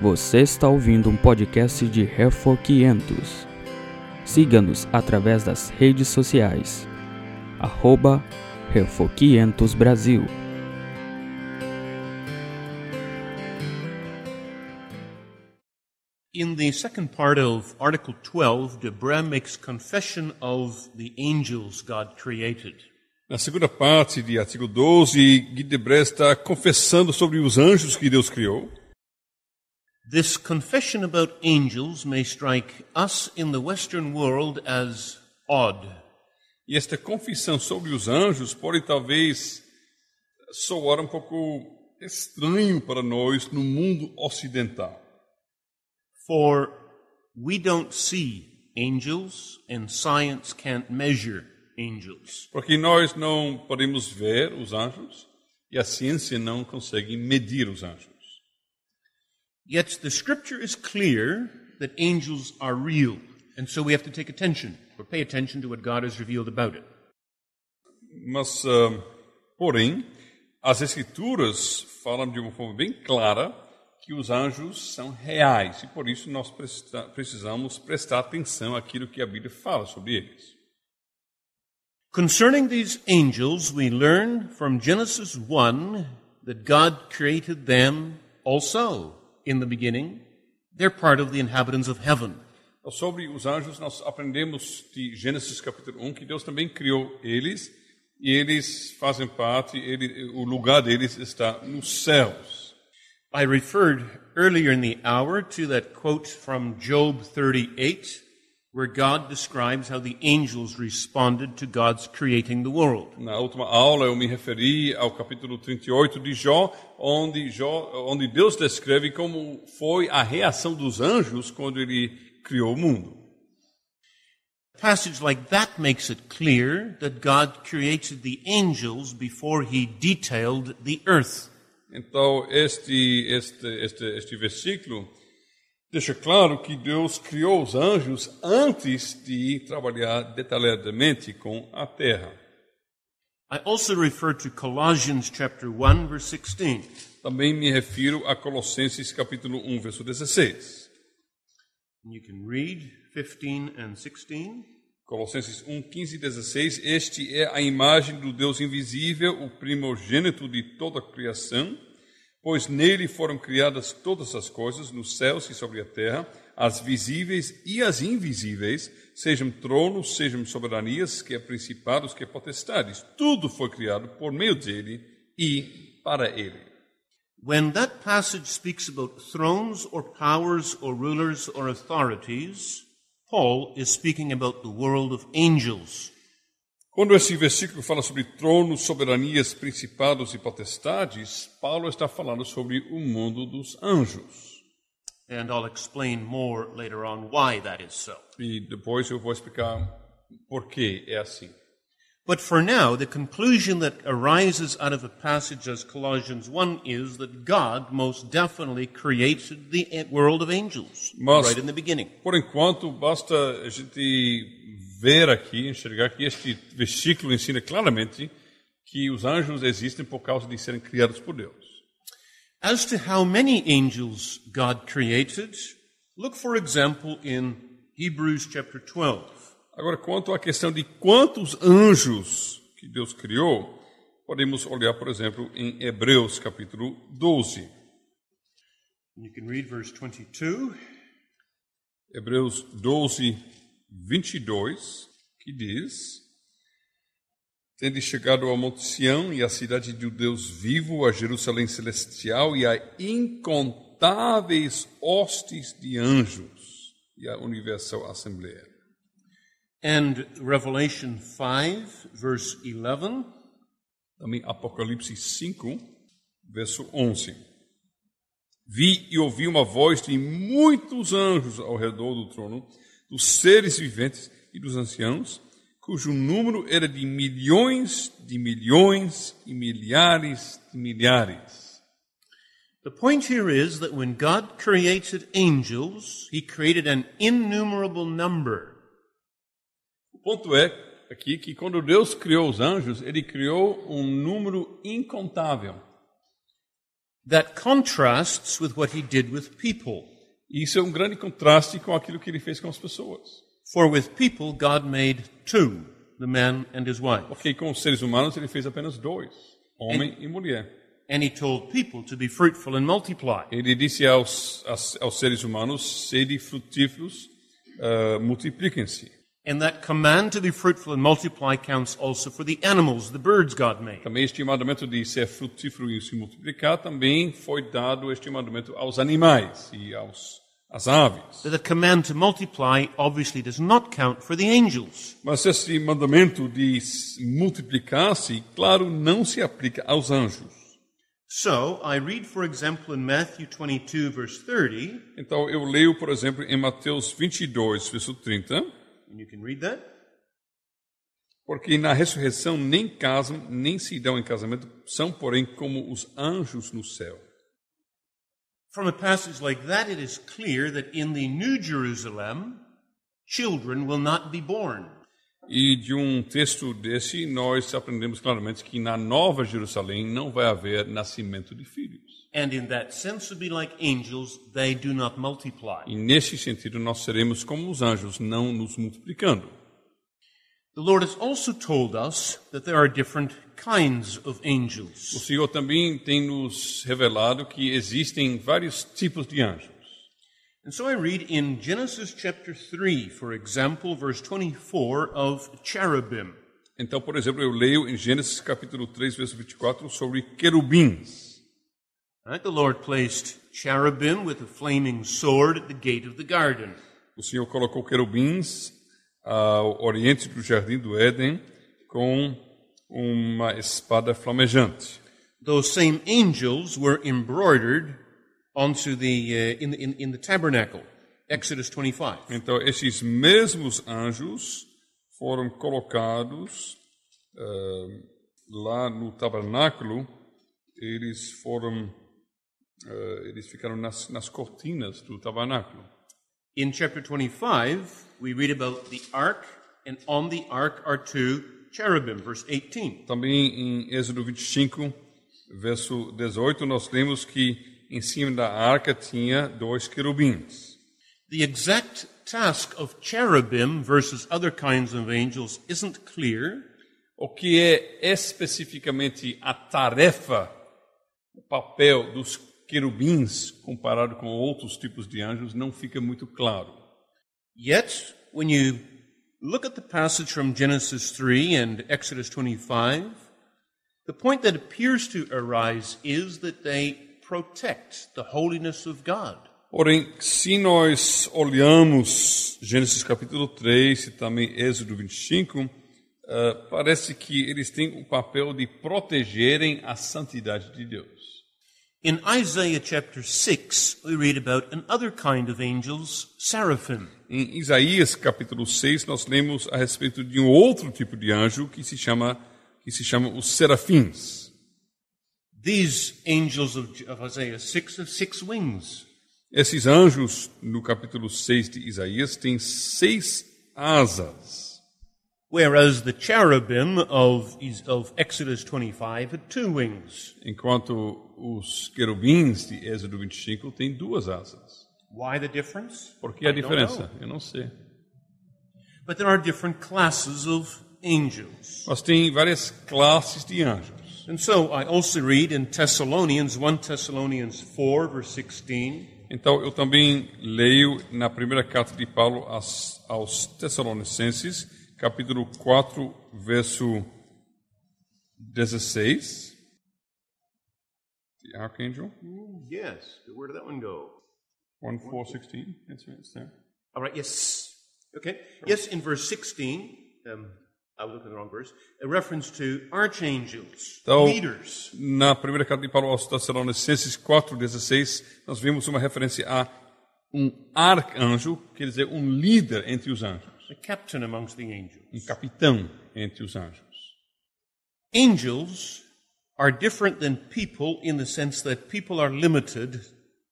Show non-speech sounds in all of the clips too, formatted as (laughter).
Você está ouvindo um podcast de Refor 500. Siga-nos através das redes sociais. Arroba Refor 500 Brasil. In the second part of Article 12, Deborah makes confession of the angels God created. Na segunda parte de artigo 12, Guy Debray está confessando sobre os anjos que Deus criou. This confession about angels may strike us in the Western world as odd. E esta confissão sobre os anjos pode talvez soar um pouco estranho para nós no mundo ocidental. For we don't see angels, and science can't measure angels. Porque nós não podemos ver os anjos e a ciência não consegue medir os anjos. Yet the scripture is clear that angels are real, and so we have to take attention or pay attention to what God has revealed about it. Mas, ah, porém, as escrituras falam de uma forma bem clara que os anjos são reais e por isso nós presta- precisamos prestar atenção àquilo que a Bíblia fala sobre eles. Concerning these angels, we learn from Genesis 1 that God created them also in the beginning. They're part of the inhabitants of heaven. Sobre os anjos, nós aprendemos de Gênesis capítulo 1 que Deus também criou eles e eles fazem parte, ele, o lugar deles está nos céus. I referred earlier in the hour to that quote from Job 38, where God describes how the angels responded to God's creating the world. Na última aula eu me referi ao capítulo 38 de Jó, onde, Jó, onde Deus descreve como foi a reação dos anjos quando ele criou o mundo. A passage like that makes it clear that God created the angels before he detailed the earth. Então, este, este, este, este versículo deixa claro que Deus criou os anjos antes de trabalhar detalhadamente com a terra. I also refer to Colossians chapter 1 verse 16. Também me refiro a Colossenses capítulo 1, verso 16. And you can read 15 and 16. Colossenses 1, 15 e 16. Este é a imagem do Deus invisível, o primogênito de toda a criação, pois nele foram criadas todas as coisas, nos céus e sobre a terra, as visíveis e as invisíveis, sejam tronos, sejam soberanias, que é principados, que é potestades. Tudo foi criado por meio dele e para ele. When that passage speaks about thrones or powers or rulers or authorities, Paul is speaking about the world of angels. Quando esse versículo fala sobre tronos, soberanias, principados e potestades, Paulo está falando sobre o mundo dos anjos. And I'll explain more later on why that is so. E depois eu vou explicar por que é assim. But for now, the conclusion that arises out of a passage as Colossians 1 is that God most definitely created the world of angels Mas- right in the beginning. Por enquanto, basta a gente ver aqui, enxergar que este versículo ensina claramente que os anjos existem por causa de serem criados por Deus. As to how many angels God created, look for example in Hebrews chapter 12. Agora, quanto à questão de quantos anjos que Deus criou, podemos olhar, por exemplo, em Hebreus capítulo 12. And you can read verse 22. Hebreus 12, 22, que diz: Tende chegado ao Monte Sião e à cidade do Deus vivo, a Jerusalém celestial e a incontáveis hostes de anjos e a universal assembleia. And Revelation 5, verse 11. Também Apocalipse 5, verso 11. Vi e ouvi uma voz de muitos anjos ao redor do trono, dos seres viventes e dos anciãos, cujo número era de milhões de milhões e milhares de milhares. The point here is that when God created angels, he created an innumerable number. O ponto é aqui que quando Deus criou os anjos, ele criou um número incontável. That contrasts with what he did with people. E isso é um grande contraste com aquilo que ele fez com as pessoas. For with people, God made two, the man and his wife. Porque com os seres humanos ele fez apenas dois, homem e mulher. And he told people to be fruitful and multiply. Ele disse aos, aos, aos seres humanos, sede frutíferos, uh, multipliquem-se. And that command to be fruitful and multiply counts also for the animals, the birds God made. Também este mandamento de ser frutífero e se multiplicar também foi dado este mandamento aos animais e aos às aves. But the command to multiply obviously does not count for the angels. Mas esse mandamento de multiplicar-se, claro, não se aplica aos anjos. So, I read, for example, in Matthew 22, verse 30, Então eu leio, por exemplo, em Mateus 22, verso 30, and you can read that. porque na ressurreição nem casam, nem se dão em casamento, são, porém, como os anjos no céu. From a passage like that, it is clear that in the New Jerusalem, children will not be born. E de um texto desse, nós aprendemos claramente que na Nova Jerusalém não vai haver nascimento de filhos. And in that sense, to be like angels, they do not multiply. E nesse sentido, nós seremos como os anjos, não nos multiplicando. The Lord has also told us that there are different kinds of O angels. Senhor também tem nos revelado que existem vários tipos de anjos. And so I read in Genesis chapter 3, for example, verse 24 of cherubim. Então, por exemplo, eu leio em Gênesis capítulo 3, verso 24, sobre querubins. Right? The Lord placed cherubim with a flaming sword at the gate of the garden. O Senhor colocou querubins ao oriente do jardim do Éden com uma espada flamejante. Those same angels were embroidered onto the, uh, in, the- in, in the tabernacle. Exodus 25. Então, esses mesmos anjos foram colocados ah, lá no tabernáculo, eles foram, ah, eles ficaram nas, nas cortinas do tabernáculo. In chapter 25, we read about the ark, and on the ark are two cherubim, verse 18. Também em Êxodo 25, verso 18, nós lemos que em cima da arca tinha dois querubins. The exact task of cherubim versus other kinds of angels isn't clear, O que é especificamente a tarefa, o papel dos querubins comparado com outros tipos de anjos não fica muito claro. yet when you look at the passage from Genesis 3 and Exodus 25, the point that appears to arise is that they protect the holiness of God. Porém, se nós olhamos Gênesis capítulo 3 e também Êxodo 25, ah, parece que eles têm o papel de protegerem a santidade de Deus. In Isaiah chapter 6, we read about another kind of angels, seraphim. Em Isaías capítulo 6, nós lemos a respeito de um outro tipo de anjo que se chama, que se chama os serafins. These angels of, of Isaiah 6 have six wings. Esses anjos, no capítulo 6 de Isaías, têm seis asas, Whereas the cherubim of, of Exodus 25 had two wings. enquanto os querubins de Êxodo 25 têm duas asas. Why the difference? Por que a diferença? Eu não sei. But there are different classes of angels. Mas tem várias classes de anjos. And so I also read in Thessalonians, 1 Thessalonians 4, verse 16, Então, eu também leio na primeira carta de Paulo aos, aos Tessalonicenses, capítulo 4, verso 16. The archangel, yes, where did that one go? 1, 4, 16. It's, it's there. All right, yes. Okay. Yes, in verse 16, um, I was looking at the wrong verse, a reference to archangels, Então- leaders. Na primeira carta de Paulo aos Tessalonicenses 4, 16, nós vimos uma referência a um arcanjo, quer dizer, um líder entre os anjos, a captain amongst the angels. um capitão entre os anjos. Angels are different than people in the sense that people are limited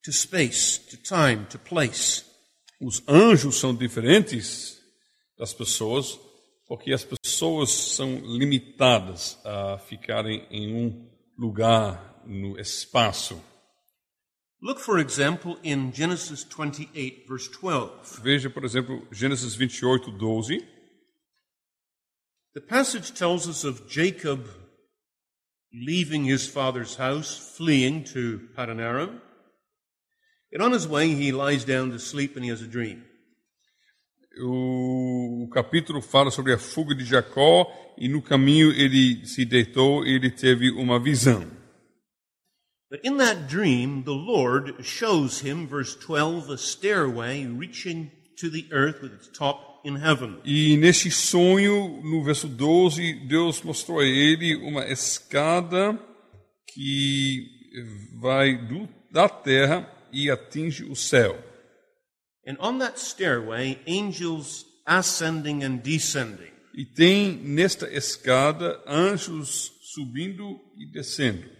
to space, to time, to place. Os anjos são diferentes das pessoas porque as pessoas são limitadas a ficarem em um lugar no espaço. Look, for example, in Genesis 28, verse 12. Veja, por exemplo, Gênesis 28, 12. The passage tells us of Jacob leaving his father's house, fleeing to Padan Aram. And on his way, he lies down to sleep and he has a dream. O, o capítulo fala sobre a fuga de Jacó e no caminho ele se deitou e ele teve uma visão. But in that dream, the Lord shows him, verse 12, a stairway reaching to the earth with its top. E neste sonho, no verso 12, Deus mostrou a ele uma escada que vai do, da terra e atinge o céu. And on that stairway, angels ascending and descending. E tem nesta escada anjos subindo e descendo.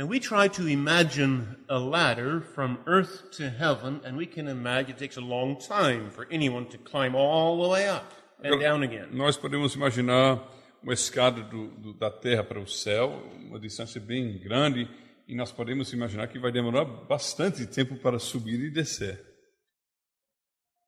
Now we try to imagine a ladder from earth to heaven, and we can imagine it takes a long time for anyone to climb all the way up and down again. Nós podemos imaginar uma escada do, do, da terra para o céu, uma distância bem grande, e nós podemos imaginar que vai demorar bastante tempo para subir e descer.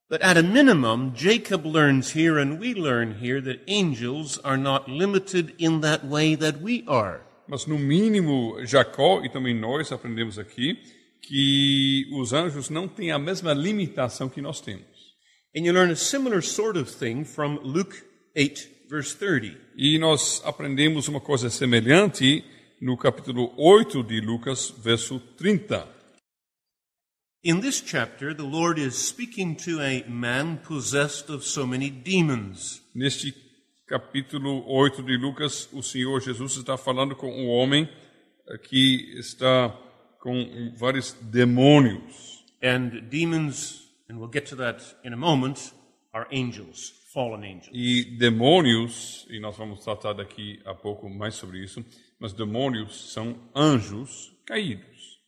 But at a minimum, Jacob learns here and we learn here that angels are not limited in that way that we are. Mas no mínimo, Jacó e também nós aprendemos aqui que os anjos não têm a mesma limitação que nós temos. And you learn a similar sort of thing from Luke 8, verse 30. E nós aprendemos uma coisa semelhante no capítulo 8 de Lucas, verso 30. In this chapter, the Lord is speaking to a man possessed of so many demons. Neste capítulo 8 de Lucas, o Senhor Jesus está falando com um homem eh, que está com vários demônios. And demons, and we'll get to that in a moment, are angels, fallen angels. E demônios, e nós vamos tratar daqui a pouco mais sobre isso, mas demônios são anjos caídos.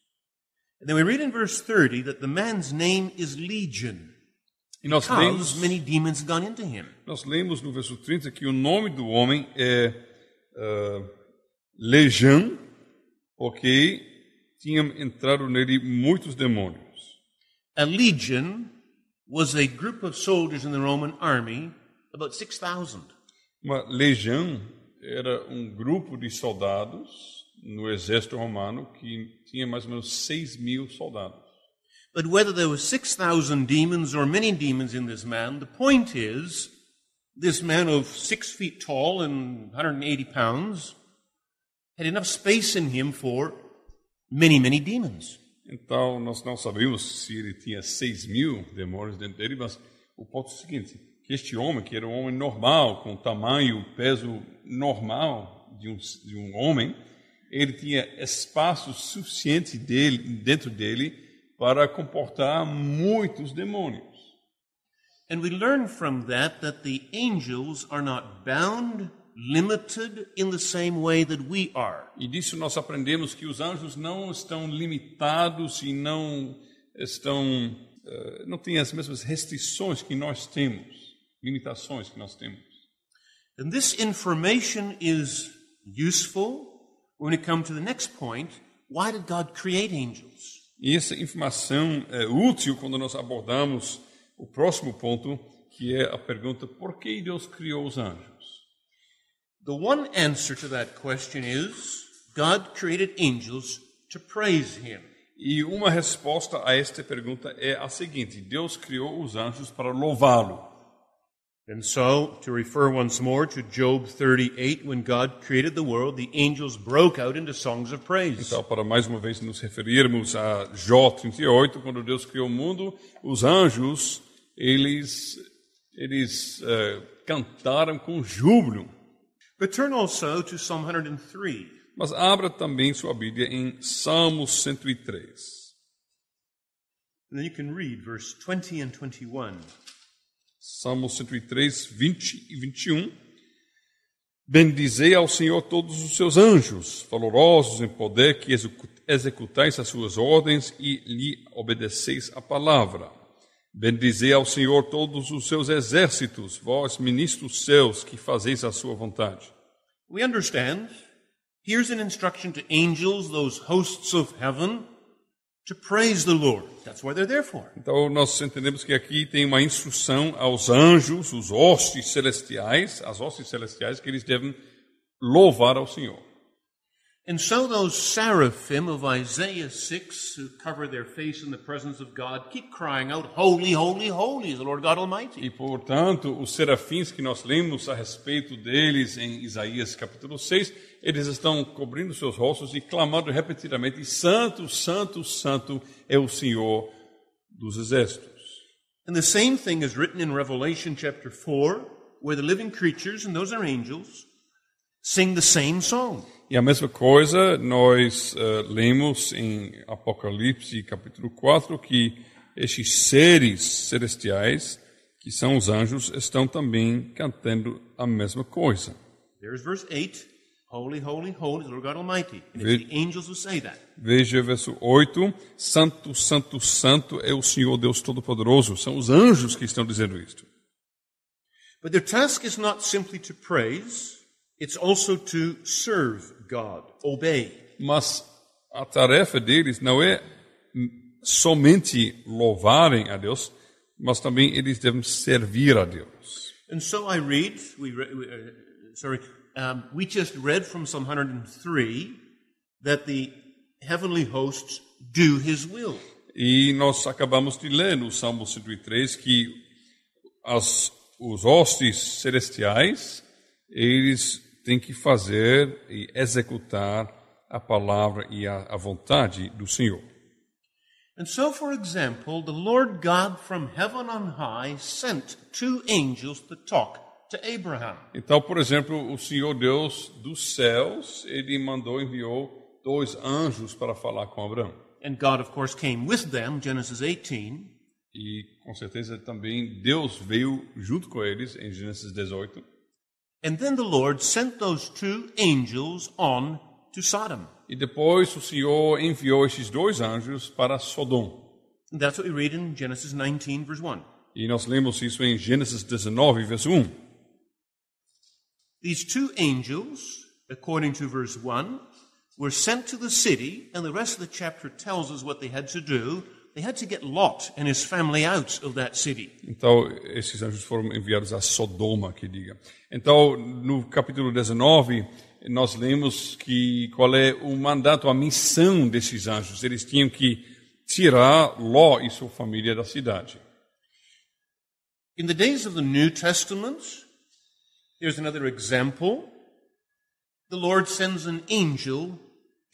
And then we read in verse 30 that the man's name is Legion. E nós lemos, many demons had gone into him. nós lemos no verso 30 que o nome do homem é ah, Legião, porque tinham entrado nele muitos demônios. A legion was a group of soldiers in the Roman army, about 6,000. Uma legião era um grupo de soldados no exército romano que tinha mais ou menos 6 mil soldados. But whether there were 6,000 demons or many demons in this man, the point is, this man of six feet tall and 180 pounds had enough space in him for many, many demons. Então, nós não sabemos se ele tinha 6 mil demônios dentro dele, mas o ponto é o seguinte, que este homem, que era um homem normal, com tamanho, peso normal de um, de um homem, ele tinha espaço suficiente dele, dentro dele para comportar muitos demônios. And we learn from that that the angels are not bound, limited in the same way that we are. E disso nós aprendemos que os anjos não estão limitados e não estão eh, não têm as mesmas restrições que nós temos, limitações que nós temos. And this information is useful when we come to the next point. Why did God create angels? E essa informação é útil quando nós abordamos o próximo ponto, que é a pergunta: por que Deus criou os anjos? The one answer to that question is God created angels to praise Him. E uma resposta a esta pergunta é a seguinte: Deus criou os anjos para louvá-lo. And so, to refer once more to Job 38, when God created the world, the angels broke out into songs of praise. Então, para mais uma vez nos referirmos a Jó 38, quando Deus criou o mundo, os anjos, eles, eles eh, cantaram com júbilo. But turn also to Psalm 103. Mas abra também sua Bíblia em Salmos 103. And then you can read verse 20 and 21. Salmos 103, 20 e 21. Bendizei ao Senhor todos os seus anjos, valorosos em poder, que execu- executais as suas ordens e lhe obedeceis a palavra. Bendizei ao Senhor todos os seus exércitos, vós, ministros seus, que fazeis a sua vontade. We understand. Here's an instruction to angels, those hosts of heaven. To praise the Lord. That's what they're there for. Então nós entendemos que aqui tem uma instrução aos anjos, os hostes celestiais, as hostes celestiais que eles devem louvar ao Senhor. And so those seraphim of Isaiah 6 who cover their face in the presence of God keep crying out, Holy, holy, holy is the Lord God Almighty. E portanto, os serafins que nós lemos a respeito deles em Isaías capítulo 6, eles estão cobrindo seus rostos e clamando repetidamente: Santo, Santo, Santo é o Senhor dos exércitos. And the same thing is written in Revelation chapter 4, where the living creatures, and those are angels, sing the same song. E a mesma coisa nós uh, lemos em Apocalipse capítulo 4 que estes seres celestiais, que são os anjos, estão também cantando a mesma coisa. There's verse 8 Holy, holy, holy Lord God Almighty. And it's the angels who say that. Veja verso 8: Santo, Santo, Santo é o Senhor Deus Todo-Poderoso. São os anjos que estão dizendo isto. But their task is not simply to praise, it's also to serve God, obey. Mas a tarefa deles não é somente louvarem a Deus, mas também eles devem servir a Deus. And so I read, we, we uh, sorry, um, we just read from Psalm 103 that the heavenly hosts do his will. E nós acabamos de ler no Salmo 103 que as, os hostes celestiais, eles têm que fazer e executar a palavra e a, a vontade do Senhor. And so, for example, the Lord God from heaven on high sent two angels to talk to Abraham. Então, por exemplo, o Senhor Deus dos céus, ele mandou, enviou dois anjos para falar com Abraão. And God, of course, came with them, Genesis 18. E com certeza também Deus veio junto com eles em Gênesis 18. And then the Lord sent those two angels on to Sodom. E depois o Senhor enviou esses dois anjos para Sodom. And that's what we read in Genesis 19, verse 1. E nós lemos isso em Gênesis 19, verso 1. These two angels, according to verse 1, were sent to the city, and the rest of the chapter tells us what they had to do. They had to get Lot and his family out of that city. Então, esses anjos foram enviados a Sodoma, que diga. Então, no capítulo 19, nós lemos que qual é o mandato, a missão desses anjos. Eles tinham que tirar Ló e sua família da cidade. In the days of the New Testament, here's another example. The Lord sends an angel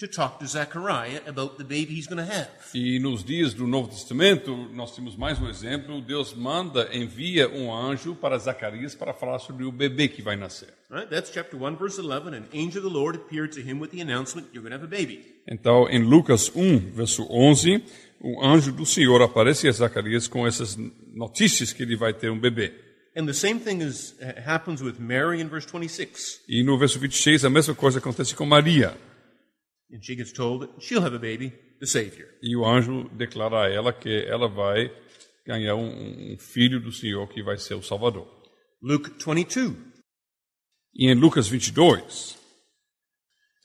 to talk to Zechariah about the baby he's going to have. E nos dias do Novo Testamento, nós temos mais um exemplo. Deus manda, envia um anjo para Zacarias para falar sobre o bebê que vai nascer. Right? That's chapter 1, verse 11. An angel of the Lord appeared to him with the announcement, You're going to have a baby. Então, em Lucas 1, verso 11, o anjo do Senhor aparece a Zacarias com essas notícias que ele vai ter um bebê. And the same thing is, uh, happens with Mary in verse 26. E no verso 26, a mesma coisa acontece com Maria. And she gets told that she'll have a baby, the Savior. E o anjo declara a ela que ela vai ganhar um, um filho do Senhor que vai ser o Salvador. Luke 22. E em Lucas 22,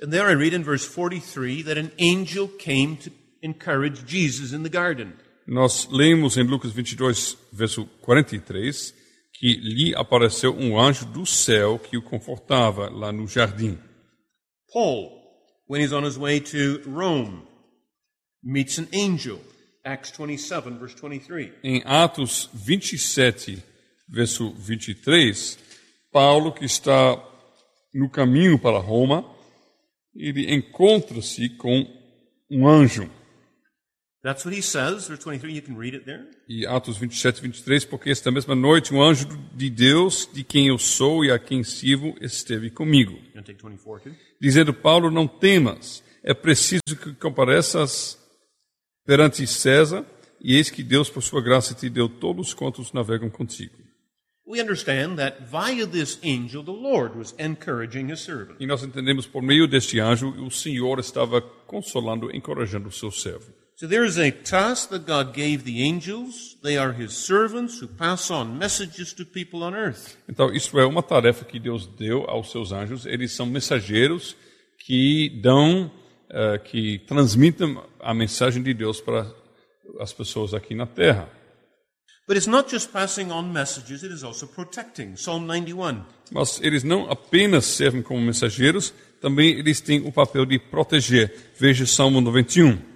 And there I read in verse 43 that an angel came to encourage Jesus in the garden. nós lemos em Lucas 22, verso 43, que lhe apareceu um anjo do céu que o confortava lá no jardim. Paul, when he's on his way to Rome, meets an angel. Acts 27, verse 23. Em Atos 27, verso 23, Paulo, que está no caminho para Roma, ele encontra-se com um anjo. That's what he says, verse 23. You can read it there. E Atos 27, 23, porque esta mesma noite um anjo de Deus, de quem eu sou e a quem sirvo, esteve comigo. You can take 24 too. Dizendo, Paulo, não temas, é preciso que compareças perante César, e eis que Deus, por sua graça, te deu todos quantos navegam contigo. We understand that via this angel, the Lord was encouraging his servant. E nós entendemos, por meio deste anjo, o Senhor estava consolando, encorajando o seu servo. So there is a task that God gave the angels. They are his servants who pass on messages to people on earth. Então, isso é uma tarefa que Deus deu aos seus anjos. Eles são mensageiros que dão eh, que transmitem a mensagem de Deus para as pessoas aqui na Terra. But it's not just passing on messages, it is also protecting. Psalm 91. Mas eles não apenas servem como mensageiros, também eles têm o papel de proteger. Veja Salmo 91.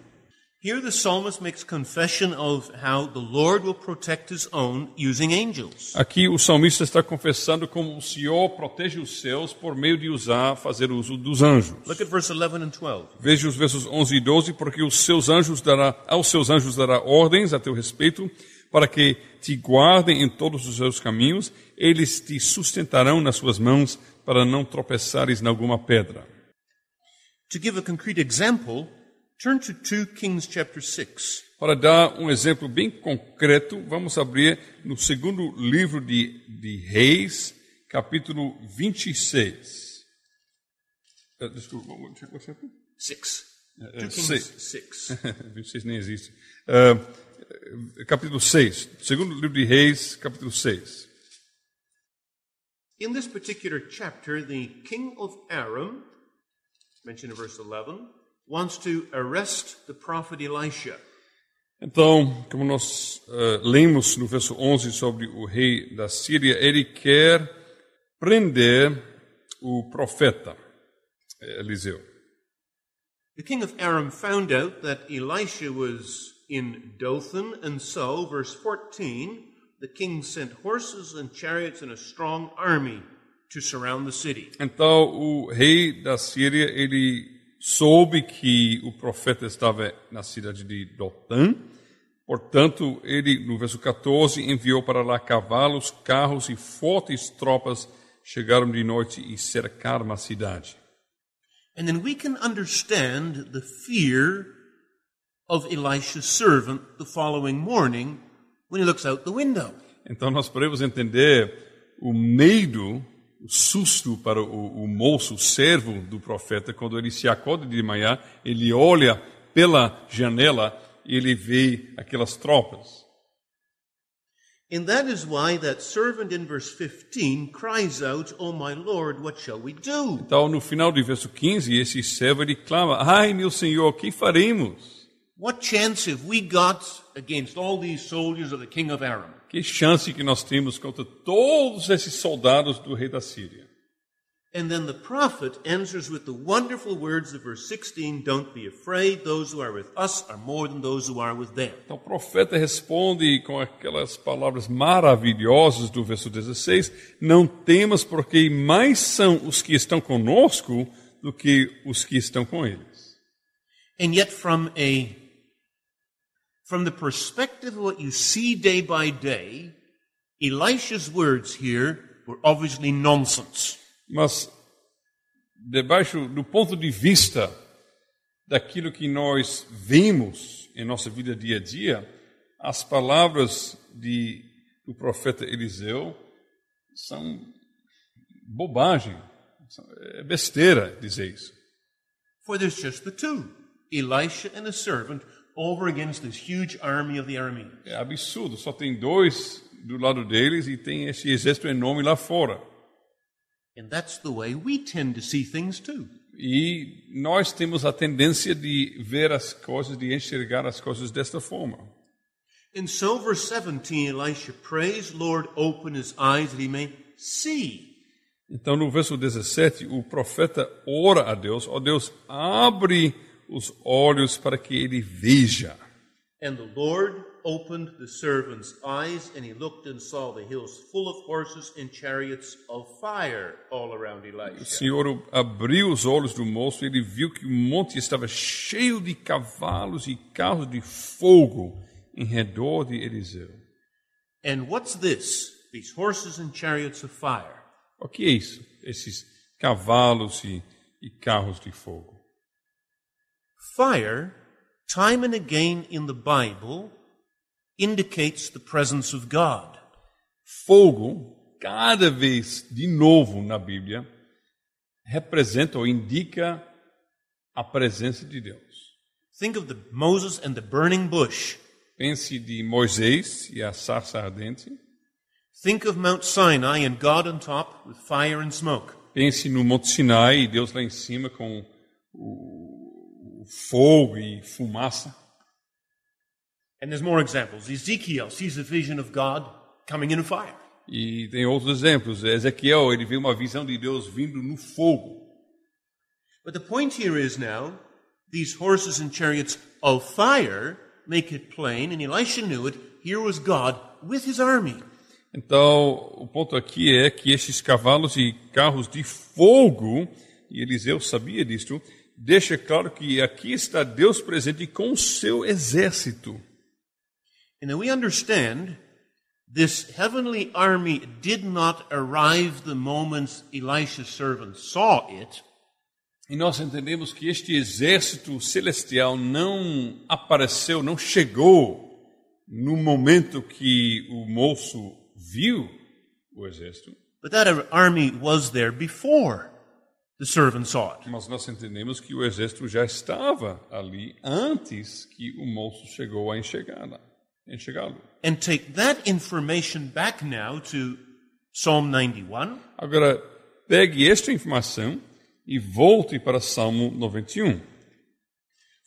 Here the psalmist makes confession of how the Lord will protect his own using angels. Aqui o salmista está confessando como o Senhor protege os céus por meio de usar, fazer uso dos anjos. Look at verse 11 and 12. Veja os versos 11 e 12, porque os seus anjos dará, aos seus anjos dará ordens a teu respeito, para que te guardem em todos os seus caminhos, eles te sustentarão nas suas mãos, para não tropeçares em alguma pedra. To give a concrete example, turn to 2 Kings chapter 6. Para dar um exemplo bem concreto, vamos abrir no segundo livro de, de Reis, capítulo 26. Uh, desculpa, what chapter? 6. Uh, 2 Kings six. (laughs) 6. 26 nem existe. Uh, capítulo 6, segundo livro de Reis, capítulo 6. In this particular chapter, the king of Aram, mentioned in verse 11, wants to arrest the prophet Elisha. Então, como nós uh, lemos no verso 11 sobre o rei da Síria, ele quer prender o profeta eh, Eliseu. The king of Aram found out that Elisha was in Dothan, and so, verse 14, the king sent horses and chariots and a strong army to surround the city. Então, o rei da Síria, ele soube que o profeta estava na cidade de Dotã. Portanto, ele, no verso 14, enviou para lá cavalos, carros e fortes tropas chegaram de noite e cercaram a cidade. And then we can understand the fear of Elisha's servant the following morning when he looks out the window. Então, nós podemos entender o medo, susto para o, o moço, o servo do profeta, quando ele se acorda de manhã, ele olha pela janela e ele vê aquelas tropas. And that is why that servant in verse 15 cries out, Oh my Lord, what shall we do? Então, no final do verso 15, esse servo ele clama: Ai, meu senhor, que faremos? What chance have we got against all these soldiers of the king of Aram? Que chance que nós temos contra todos esses soldados do rei da Síria? And then the prophet answers with the wonderful words of verse 16 Don't be afraid, those who are with us are more than those who are with them. Então o profeta responde com aquelas palavras maravilhosas do verso 16: Não temas, porque mais são os que estão conosco do que os que estão com eles. And yet, from a from the perspective of what you see day by day, Elisha's words here were obviously nonsense. Mas, debaixo do ponto de vista daquilo que nós vemos em nossa vida dia a dia, as palavras de, do profeta Eliseu são bobagem, é besteira dizer isso. For there's just the two Elisha and a servant over against this huge army of the Arameans. É absurdo, só tem dois do lado deles e tem esse exército enorme lá fora. And that's the way we tend to see things too. E nós temos a tendência de ver as coisas, de enxergar as coisas desta forma. And so, verse 17, Elisha prays, Lord, open his eyes that he may see. Então, no verso 17, o profeta ora a Deus: Ó Deus, abre os olhos para que ele veja. And the Lord opened the servant's eyes, and he looked and saw the hills full of horses and chariots of fire all around O. Senhor abriu os olhos do moço e ele viu que o monte estava cheio de cavalos e carros de fogo em redor de Eliseu. And what's this? These horses and chariots of fire. O que é isso? Esses cavalos e, e carros de fogo. Fire, time and again in the Bible, indicates the presence of God. Fogo, cada vez de novo na Bíblia, representa ou indica a presença de Deus. Think of the Moses and the burning bush. Pense de Moisés e a sarça ardente. Think of Mount Sinai and God on top with fire and smoke. Pense no Monte Sinai e Deus lá em cima com o, fogo e fumaça. And there's more examples. Ezekiel sees a vision of God coming in fire. E tem outros exemplos. Ezequiel, ele vê uma visão de Deus vindo no fogo. But the point here is now, these horses and chariots of fire make it plain, and Elisha knew it, here was God with his army. Então, o ponto aqui é que esses cavalos e carros de fogo, e Eliseu sabia disto, deixa claro que aqui está Deus presente com o seu exército. And we understand this heavenly army did not arrive the moment Elisha's servants saw it. E nós entendemos que este exército celestial não apareceu, não chegou no momento que o moço viu o exército, But that army was there before the servant saw it. mas nós entendemos que o exército já estava ali antes que o moço chegou a enxergá-la, enxergá-lo. And take that information back now to Psalm 91. Agora, pegue esta informação e volte para Salmo 91.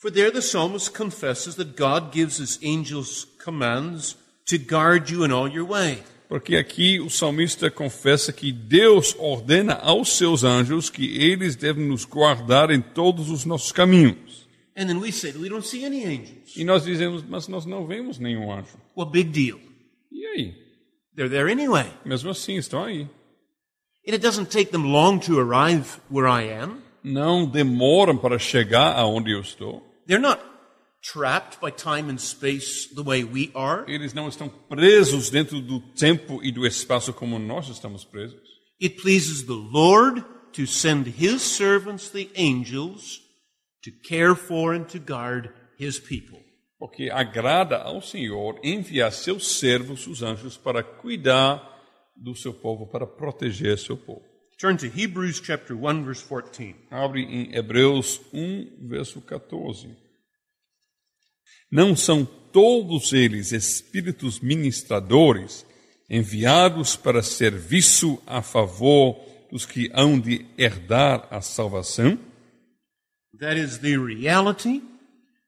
For there the psalmist confesses that God gives his angels commands to guard you in all your way. Porque aqui o salmista confessa que Deus ordena aos seus anjos que eles devem nos guardar em todos os nossos caminhos. And then we say that we don't see any angels. E nós dizemos, mas nós não vemos nenhum anjo. Well, big deal. E aí? They're there anyway. Mesmo assim, estão aí. And it doesn't take them long to arrive where I am. Não demoram para chegar aonde eu estou. They're not trapped by time and space the way we are. Eles não estão presos dentro do tempo e do espaço como nós estamos presos. It pleases the Lord to send his servants, the angels, to care for and to guard his people. Porque agrada ao Senhor enviar seus servos, os anjos, para cuidar do seu povo, para proteger seu povo. Turn to Hebrews chapter 1 verse 14. Abre em Hebreus 1, verso 14. Não são todos eles espíritos ministradores enviados para serviço a favor dos que hão de herdar a salvação? That is the reality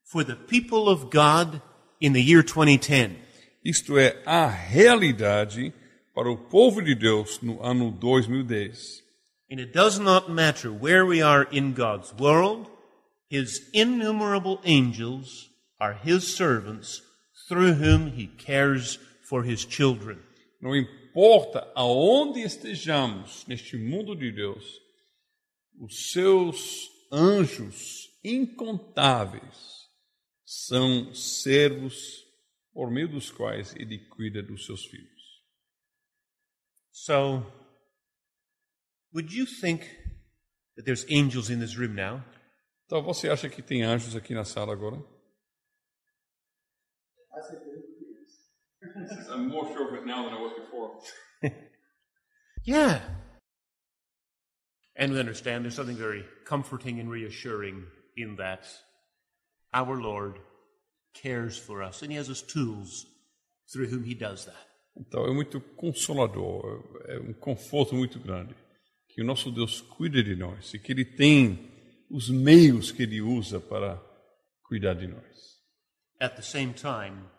for the people of God in the year 2010. Isto é a realidade para o povo de Deus no ano 2010. And it does not matter where we are in God's world, his innumerable angels are his servants through whom he cares for his children. Não importa aonde estejamos neste mundo de Deus, os seus anjos incontáveis são servos por meio dos quais ele cuida dos seus filhos. So, would you think that there's angels in this room now? Então você acha que tem anjos aqui na sala agora? I'm more sure of it now than I was before. (laughs) Yeah. And we understand there's something very comforting and reassuring in that our Lord cares for us and he has his tools through whom he does that. Então é muito consolador, é um conforto muito grande que o nosso Deus cuida de nós e que Ele tem os meios que Ele usa para cuidar de nós. At the same time,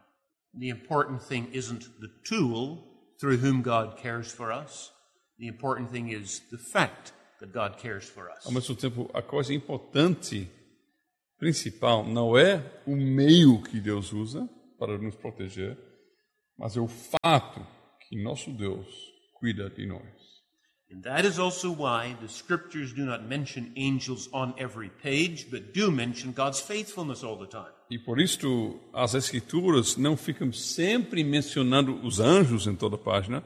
the important thing isn't the tool through whom God cares for us. The important thing is the fact that God cares for us. Ao mesmo tempo, a coisa importante, principal, não é o meio que Deus usa para nos proteger, mas é o fato que nosso Deus cuida de nós. And that is also why the scriptures do not mention angels on every page, but do mention God's faithfulness all the time. E por isto as escrituras não ficam sempre mencionando os anjos em toda a página,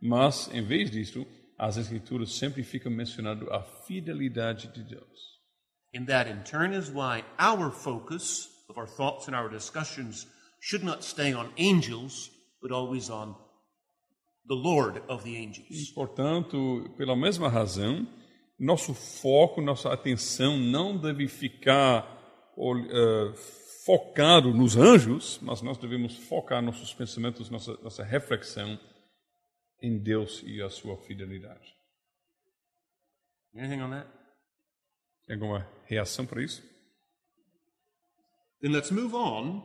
mas em vez disto, as escrituras sempre ficam mencionando a fidelidade de Deus. And that in turn is why our focus of our thoughts and our discussions should not stay on angels, but always on the Lord of the angels. E, portanto, pela mesma razão, nosso foco, nossa atenção não deve ficar eh, focado nos anjos, mas nós devemos focar nossos pensamentos, nossa, nossa reflexão em Deus e a sua fidelidade. Anything on that? Tem alguma reação para isso? Then let's move on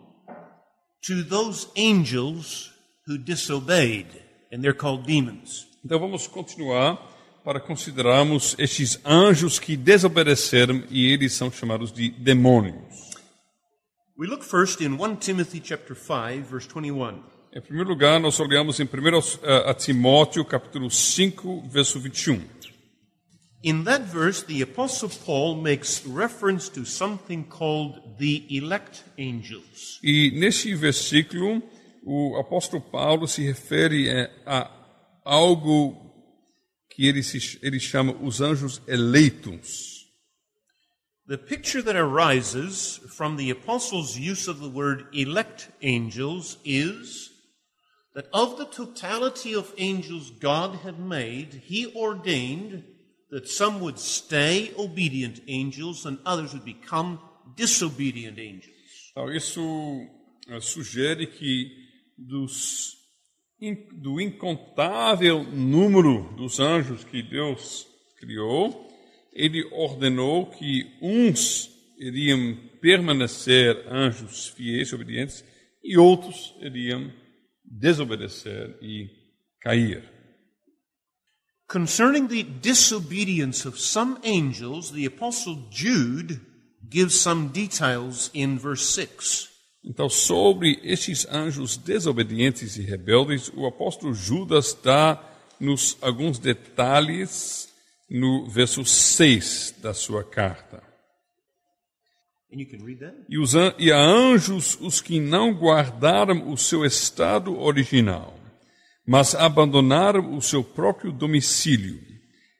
to those angels who disobeyed, and they're called demons. Então vamos continuar para considerarmos estes anjos que desobedeceram e eles são chamados de demônios. We look first in 1 Timothy chapter 5 verse 21. Em primeiro lugar, nós olhamos em 1 a Timóteo, capítulo 5, verso 21. In that verse the apostle Paul makes reference to something called the elect angels. E neste versículo, o apóstolo Paulo se refere eh, a algo que ele, se, ele chama os anjos eleitos. The picture that arises from the apostle's use of the word elect angels is that of the totality of angels God had made, he ordained that some would stay obedient angels and others would become disobedient angels. Então, isso eh, sugere que dos, do incontável número dos anjos que Deus criou, ele ordenou que uns iriam permanecer anjos fiéis e obedientes e outros iriam desobedecer e cair. Concerning the disobedience of some angels, the apostle Jude gives some details in verse 6. Então, sobre estes anjos desobedientes e rebeldes, o apóstolo Judas dá nos alguns detalhes no verso 6 da sua carta. E, os e a anjos os que não guardaram o seu estado original, mas abandonaram o seu próprio domicílio.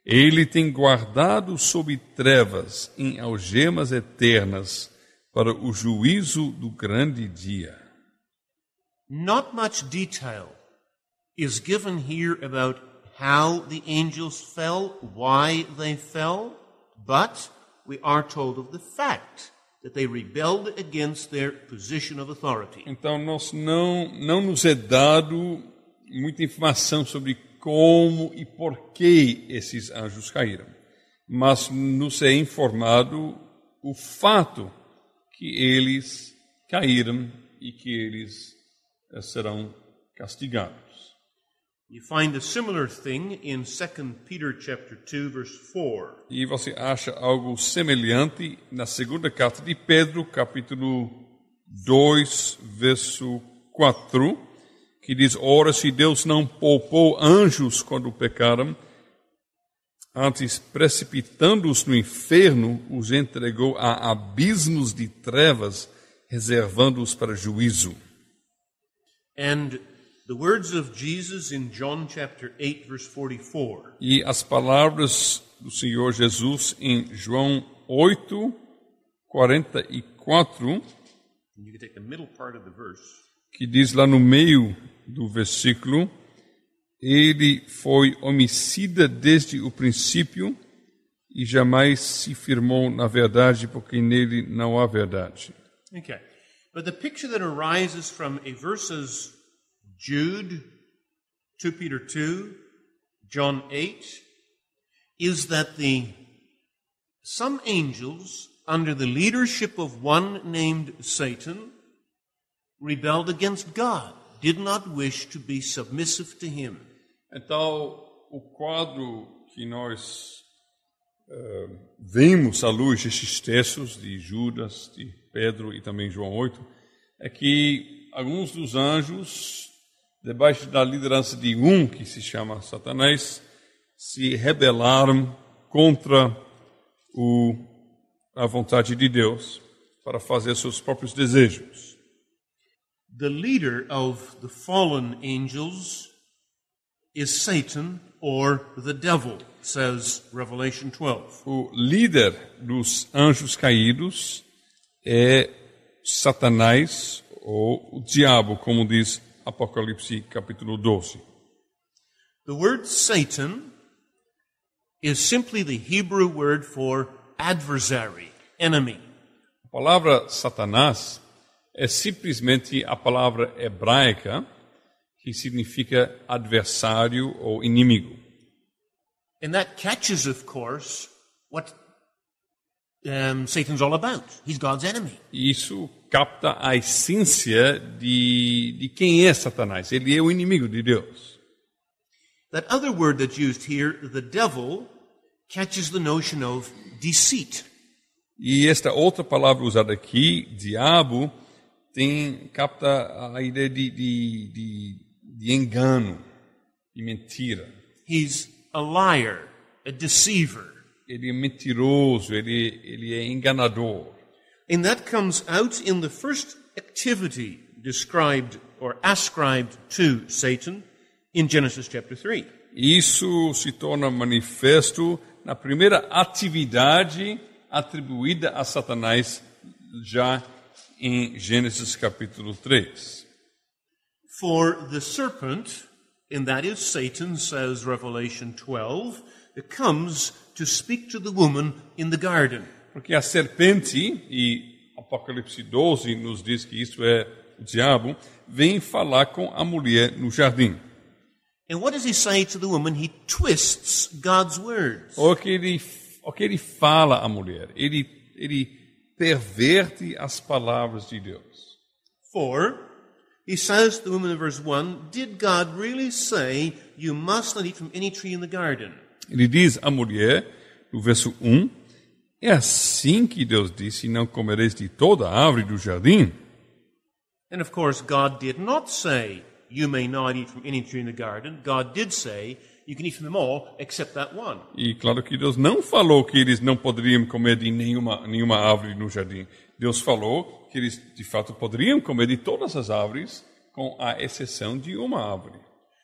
Ele tem guardado sob trevas em algemas eternas para o juízo do grande dia. Not much detail is given here about how the angels fell, why they fell, but we are told of the fact that they rebelled against their position of authority. Então, nós não, não nos é dado muita informação sobre como e por que esses anjos caíram, mas nos é informado o fato que eles caíram e que eles eh, serão castigados. You find a similar thing in 2 Peter chapter 2 verse 4. E você acha algo semelhante na segunda carta de Pedro, capítulo 2, verso 4, que diz: Ora, se Deus não poupou anjos quando pecaram, antes precipitando-os no inferno, os entregou a abismos de trevas, reservando-os para juízo. And the words of Jesus in John chapter 8 verse 44. E as palavras do Senhor Jesus em João 8, 44. And you can take the middle part of the verse. que diz lá no meio do versículo: Ele foi homicida desde o princípio e jamais se firmou na verdade, porque nele não há verdade. Okay. But the picture that arises from a verses Jude, 2 Peter 2, John 8, is that the some angels, under the leadership of one named Satan, rebelled against God, did not wish to be submissive to him. Então, o quadro que nós eh, vemos à luz destes textos de Judas, de Pedro e também João 8, é que alguns dos anjos, debaixo da liderança de um que se chama Satanás, se rebelaram contra o, a vontade de Deus para fazer seus próprios desejos. The leader of the fallen angels is Satan or the devil, says Revelation 12. O líder dos anjos caídos é Satanás ou o diabo, como diz Apocalipse capítulo 12. The word Satan is simply the Hebrew word for adversary, enemy. A palavra Satanás é simplesmente a palavra hebraica que significa adversário ou inimigo. And that catches, of course, what um, Satan's all about. He's God's enemy. Isso capta a essência de, de quem é Satanás. Ele é o inimigo de Deus. That other word that's used here, the devil, catches the notion of deceit. E esta outra palavra usada aqui, diabo, tem capta a ideia de, de, de, de engano e mentira. He's a liar, a deceiver. Ele er é mentiroso, ele, ele é enganador. Er and that comes out in the first activity described or ascribed to Satan in Genesis chapter 3. Isso se torna manifesto na primeira atividade atribuída a Satanás já em Gênesis capítulo 3. For the serpent, and that is Satan, says Revelation 12, it comes to speak to the woman in the garden. Porque a serpente, e Apocalipse 12 nos diz que isso é o diabo, vem falar com a mulher no jardim. And what does he say to the woman? He twists God's words. O que ele, o que ele fala à mulher? Ele, ele perverte as palavras de Deus. For he says to the woman in verse 1, Did God really say you must not eat from any tree in the garden? Ele diz à mulher, no verso 1, é assim que Deus disse, não comereis de toda a árvore do jardim? And of course, God did not say, You may not eat from any tree in the garden. God did say, You can eat from them all except that one. E claro que Deus não falou que eles não poderiam comer de nenhuma, nenhuma árvore no jardim. Deus falou que eles de fato poderiam comer de todas as árvores, com a exceção de uma árvore.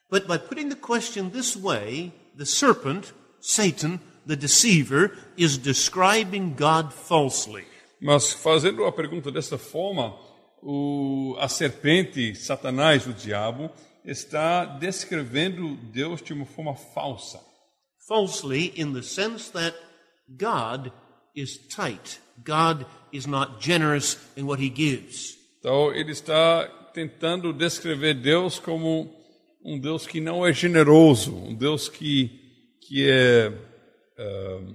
But by putting the question this way, the serpent, Satan, the deceiver, is describing God falsely. Mas fazendo a pergunta dessa forma, o, a serpente, Satanás, o diabo, está descrevendo Deus de uma forma falsa. Falsely, in the sense that God is tight. God is not generous in what he gives. Então, ele está tentando descrever Deus como um Deus que não é generoso, um Deus que, que é. ah,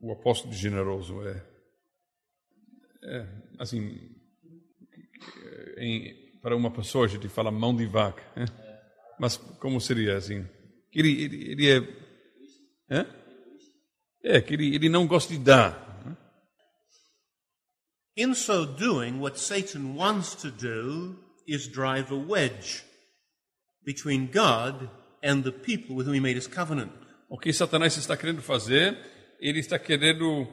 o apóstolo de generoso é. é assim. em- para uma pessoa, a gente fala mão de vaca. né? Mas como seria assim? Ele, ele, ele é. Hã? É, que ele, ele não gosta de dar. In so doing, what Satan wants to do is drive a wedge between God and the people with whom he made his covenant. O que Satanás está querendo fazer, ele está querendo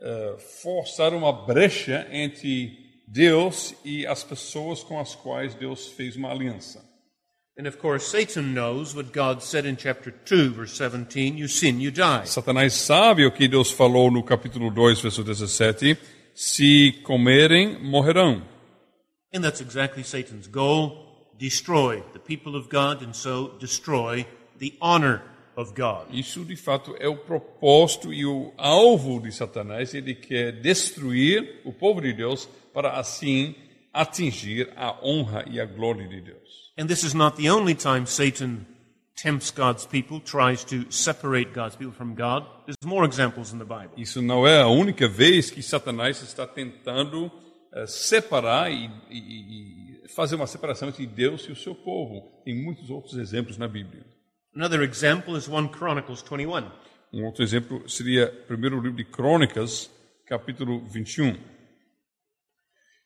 eh, forçar uma brecha entre Deus e as pessoas com as quais Deus fez uma aliança. And of course, Satan knows what God said in chapter 2, verse 17 you sin, you die. Satanás sabe o que Deus falou no capítulo 2, verso 17: se comerem, morrerão. And that's exactly Satan's goal destroy the people of God and so destroy the honor of God. Isso de fato é o propósito e o alvo de Satanás. Ele quer destruir o povo de Deus para assim atingir a honra e a glória de Deus. And this is not the only time Satan tempts God's people, tries to separate God's people from God. There's more examples in the Bible. Isso não é a única vez que Satanás está tentando separar e, e- e fazer uma separação entre Deus e o seu povo. Tem muitos outros exemplos na Bíblia. Another example is 1 Chronicles 21. Um outro exemplo seria o primeiro livro de Crônicas, capítulo 21.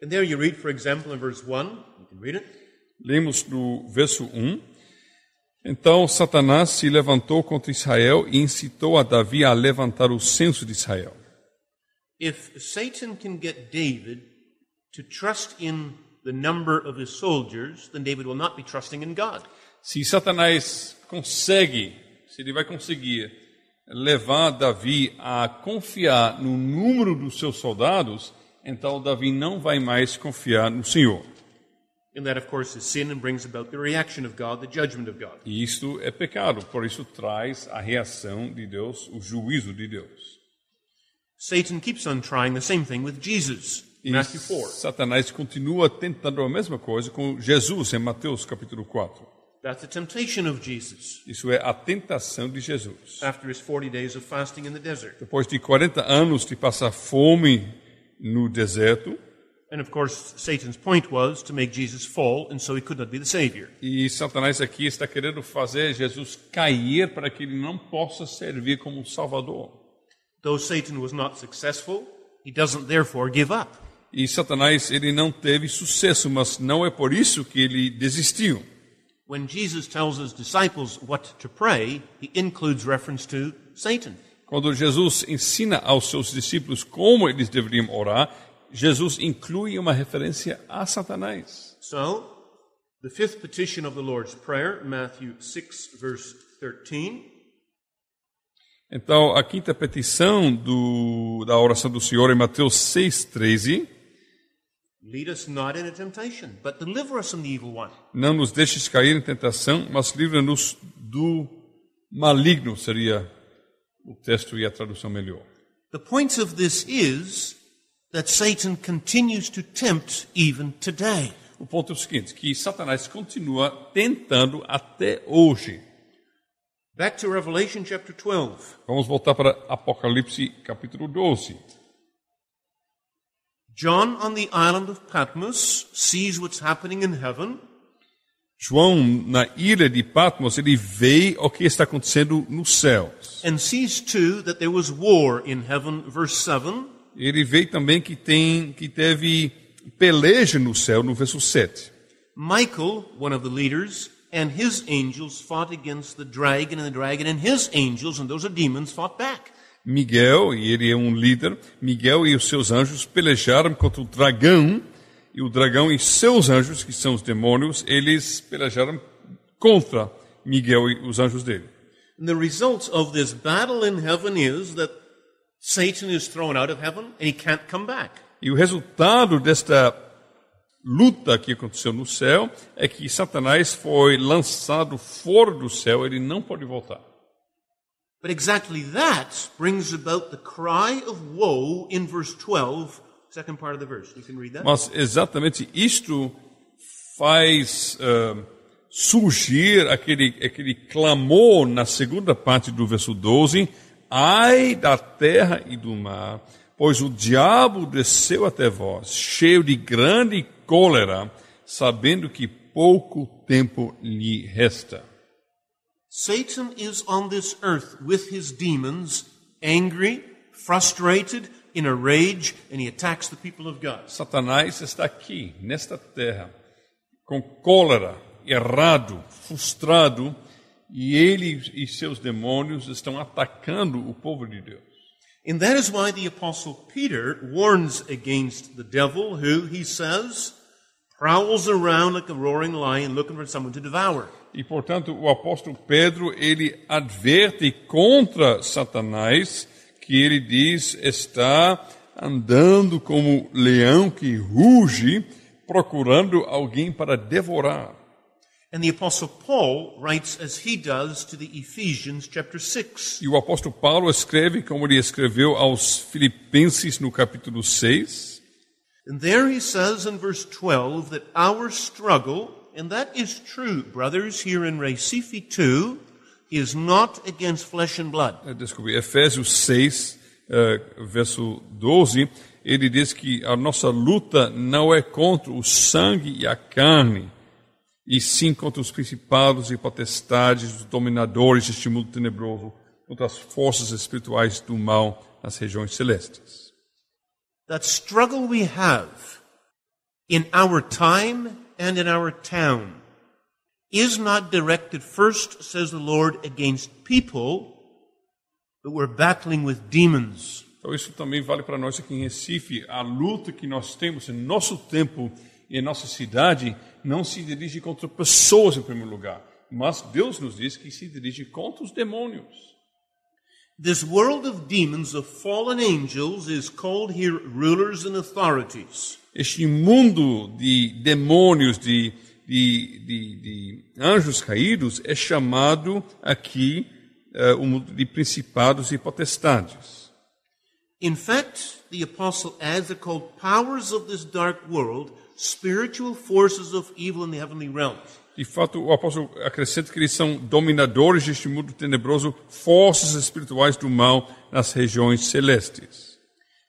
And there you read, for example, in verse 1, you can read it. Lemos no verso 1. Então Satanás se levantou contra Israel e incitou a Davi a levantar o censo de Israel. If Satan can get David to trust in the number of his soldiers, then David will not be trusting in God. Se Satanás consegue, se ele vai conseguir levar Davi a confiar no número dos seus soldados, então Davi não vai mais confiar no Senhor. And that, of course, is sin and brings about the reaction of God, the judgment of God. E isto é pecado, por isso traz a reação de Deus, o juízo de Deus. Satan keeps on trying the same thing with Jesus. E Matthew 4. Satanás continua tentando a mesma coisa com Jesus em Mateus capítulo 4. That's the temptation of Jesus Isso é a tentação de Jesus. after his 40 days of fasting in the desert. Depois de 40 anos de passar fome no deserto, And of course, Satan's point was to make Jesus fall, and so he could not be the Savior. e Satanás aqui está querendo fazer Jesus cair para que ele não possa servir como Salvador. Though Satan was not successful, he doesn't therefore give up. E Satanás ele não teve sucesso, mas não é por isso que ele desistiu. When Jesus tells his disciples what to pray, he includes reference to Satan. Quando Jesus ensina aos seus discípulos como eles deveriam orar, Jesus inclui uma referência a Satanás. So, the fifth petition of the Lord's Prayer, Matthew 6, verse 13, Então, a quinta petição do, da oração do Senhor em Mateus 6,13, não nos deixes cair em tentação, mas livra-nos do maligno, seria o texto e a tradução melhor. The point of this is that Satan continues to tempt even today. O ponto é o seguinte, que Satanás continua tentando até hoje. Back to Revelation chapter 12. Vamos voltar para Apocalipse capítulo 12. John on the island of Patmos sees what's happening in heaven João, na ilha de Patmos, ele vê o que está acontecendo nos céus. and sees too that there was war in heaven, verse 7. Ele vê também que tem que teve peleja no céu no verso 7. Michael, one of the leaders, and his angels fought against the dragon, and the dragon and his angels, and those are demons, fought back. Miguel, e ele é um líder, Miguel e os seus anjos pelejaram contra o dragão, e o dragão e seus anjos, que são os demônios, eles pelejaram contra Miguel e os anjos dele. And the result of this battle in heaven is that Satan is thrown out of heaven and he can't come back. E o resultado desta luta que aconteceu no céu é que Satanás foi lançado fora do céu, ele não pode voltar. But exactly that brings about the cry of woe in verse 12, second part of the verse. You can read that. Mas exatamente isto faz ah, surgir aquele, aquele clamor na segunda parte do verso 12: Ai da terra e do mar, pois o diabo desceu até vós, cheio de grande cólera, sabendo que pouco tempo lhe resta. Satan is on this earth with his demons, angry, frustrated, in a rage, and he attacks the people of God. Satanás está aqui, nesta terra, com cólera, errado, frustrado, e ele e seus demônios estão atacando o povo de Deus. And that is why the apostle Peter warns against the devil who, he says, prowls around like a roaring lion looking for someone to devour. E, portanto, o apóstolo Pedro, ele adverte contra Satanás, que ele diz está andando como leão que ruge, procurando alguém para devorar. And the apostle Paul writes as he does to the Ephesians chapter 6. E o apóstolo Paulo escreve como ele escreveu aos Filipenses no capítulo 6, And there he says in verse 12 that our struggle, and that is true, brothers, here in Recife too, is not against flesh and blood. desculpe, Efésios 6, eh, verso 12, ele diz que a nossa luta não é contra o sangue e a carne, e sim contra os principados e potestades, os dominadores deste mundo tenebroso, contra as forças espirituais do mal nas regiões celestes. That struggle we have in our time and in our town is not directed first, says the Lord, against people, but we're battling with demons. Então isso também vale para nós aqui em Recife. A luta que nós temos em nosso tempo e em nossa cidade não se dirige contra pessoas em primeiro lugar, mas Deus nos diz que se dirige contra os demônios. This world of demons, of fallen angels, is called here rulers and authorities. Este mundo de demônios, de, de, de, de anjos caídos, é chamado aqui eh, o mundo de principados e potestades. In fact, the apostle adds they're called powers of this dark world, spiritual forces of evil in the heavenly realms. De fato, o apóstolo acrescenta que eles são dominadores deste mundo tenebroso, forças espirituais do mal nas regiões celestes.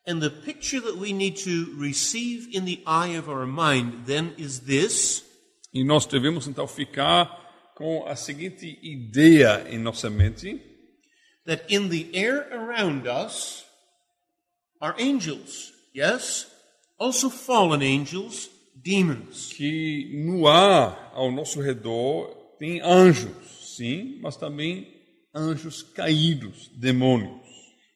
And the picture that we need to receive in the eye of our mind then is this E nós devemos então ficar com a seguinte ideia em nossa mente: that in the air around us are angels, yes? Also fallen angels, demons. que no ar ao nosso redor tem anjos, sim, mas também anjos caídos, demônios.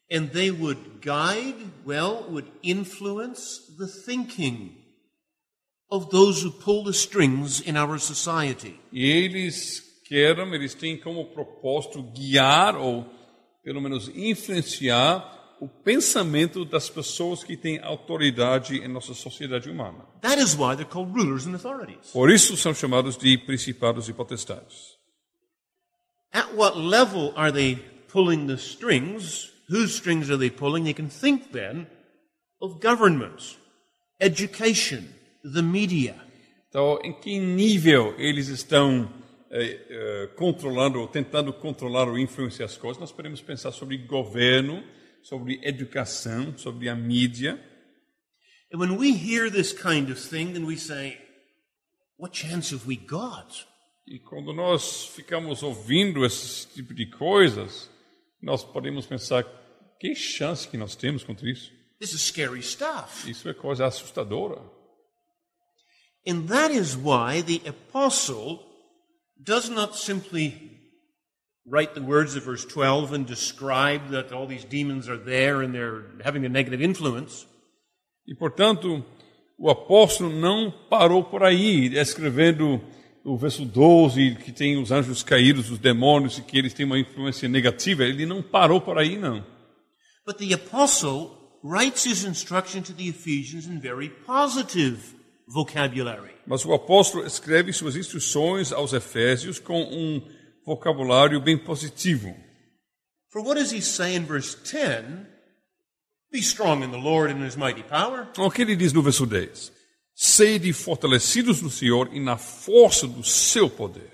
And they would guide, well, would influence the thinking of those who pull the strings in our society. E eles querem, eles têm como propósito guiar ou pelo menos influenciar o pensamento das pessoas que têm autoridade em nossa sociedade humana. That is why they're called rulers and authorities. Por isso são chamados de principados e potestades. At what level are they pulling the strings? Whose strings are they pulling? They can think then of government, education, the media. Então, em que nível eles estão eh, eh, controlando ou tentando controlar ou influenciar as coisas? Nós podemos pensar sobre governo, sobre educação, sobre a mídia. And when we hear this kind of thing, then we say, what chance have we got? E quando nós ficamos ouvindo esse tipo de coisas, nós podemos pensar que chance que nós temos contra isso? This is scary stuff. Isso é coisa assustadora. And that is why the apostle does not simply write the words of verse 12 and describe that all these demons are there and they're having a negative influence. E portanto, o apóstolo não parou por aí, escrevendo o verso 12, que tem os anjos caídos, os demônios, e que eles têm uma influência negativa. Ele não parou por aí, não. But the apostle writes his instruction to the Ephesians in very positive vocabulary. Mas o apóstolo escreve suas instruções aos Efésios com um vocabulário bem positivo. For what does he say in verse 10? Be strong in the Lord and in his mighty power. O que ele diz no verso 10? Sede fortalecidos no Senhor e na força do seu poder.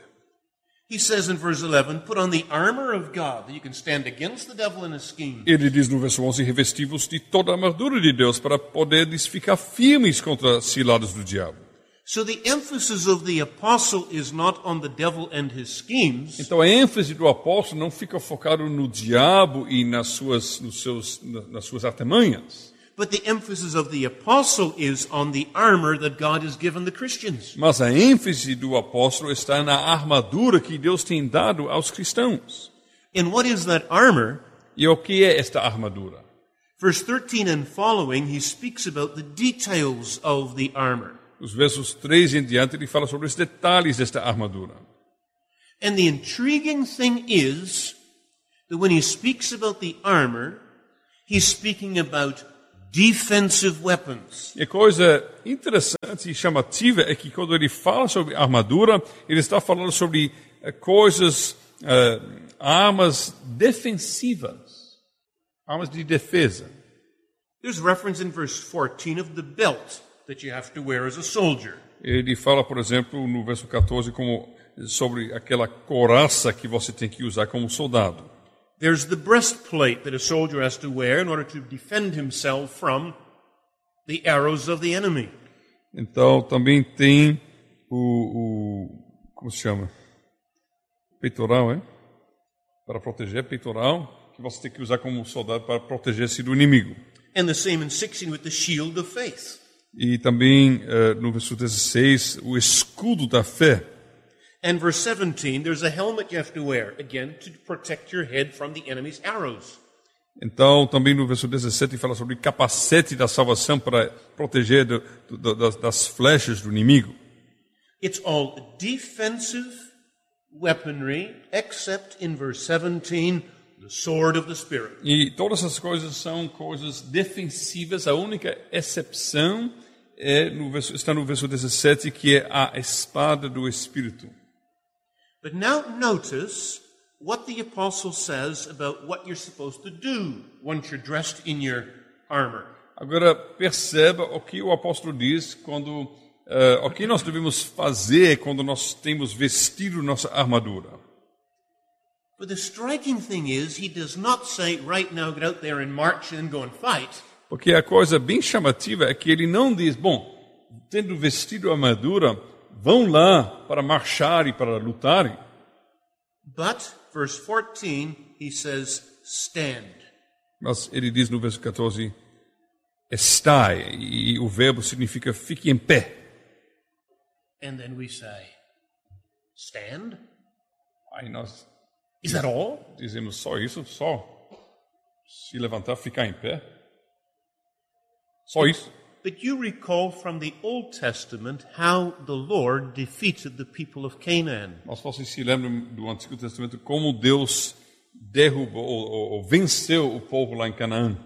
He says in verse 11, put on the armor of God that you can stand against the devil and his schemes. Ele diz no verso 11: revestivos de toda a armadura de Deus para poderes ficar firmes contra as ciladas do diabo. So the emphasis of the apostle is not on the devil and his schemes, Então a ênfase do apóstolo não fica focado no diabo e nas suas, nos seus, na- nas suas artimanhas, but the emphasis of the apostle is on the armor that God has given the Christians. mas a ênfase do apóstolo está na armadura que Deus tem dado aos cristãos. And what is that armor? E o que é esta armadura? Verse 13 and following, he speaks about the details of the armor. Os versos 3 em diante ele fala sobre os detalhes desta armadura. And the intriguing thing is that when he speaks about the armor, he's speaking about defensive weapons. E a coisa interessante e chamativa é que quando ele fala sobre armadura, ele está falando sobre eh, coisas, eh, armas defensivas, armas de defesa. There's reference in verse 14 of the belt that you have to wear as a soldier. Ele fala, por exemplo, no verso 14, como sobre aquela coraça que você tem que usar como soldado. There's the breastplate that a soldier has to wear in order to defend himself from the arrows of the enemy. Então também tem o, o como se chama? Peitoral, é? Para proteger peitoral, que você tem que usar como soldado para proteger-se do inimigo. And the same in 16 with the shield of faith. E também eh, no verso 16, o escudo da fé. And verse 17, there's a helmet you have to wear, again, to protect your head from the enemy's arrows. Então, também no verso 17 fala sobre capacete da salvação para proteger do, do, das, das flechas do inimigo. It's all defensive weaponry, except in verse 17, the sword of the Spirit. E todas essas coisas são coisas defensivas. A única exceção é no verso, está no verso 17, que é a espada do Espírito. But now notice what the apostle says about what you're supposed to do once you're dressed in your armor. Agora, perceba o que o apóstolo diz quando eh, o que nós devemos fazer quando nós temos vestido nossa armadura? But the striking thing is, he does not say, right now, get out there and march and go and fight. Porque a coisa bem chamativa é que ele não diz, bom, tendo vestido a armadura, vão lá para marchar e para lutarem. But, verse 14, he says, stand. Mas ele diz no verso 14, estai, e o verbo significa fique em pé. And then we say, stand? Aí nós Is that all? dizemos só isso, só se levantar, ficar em pé. Só isso. But you recall from the Old Testament how the Lord defeated the people of Canaan. Mas vocês se lembram do Antigo Testamento como Deus derrubou ou, ou- ou venceu o povo lá em Canaã?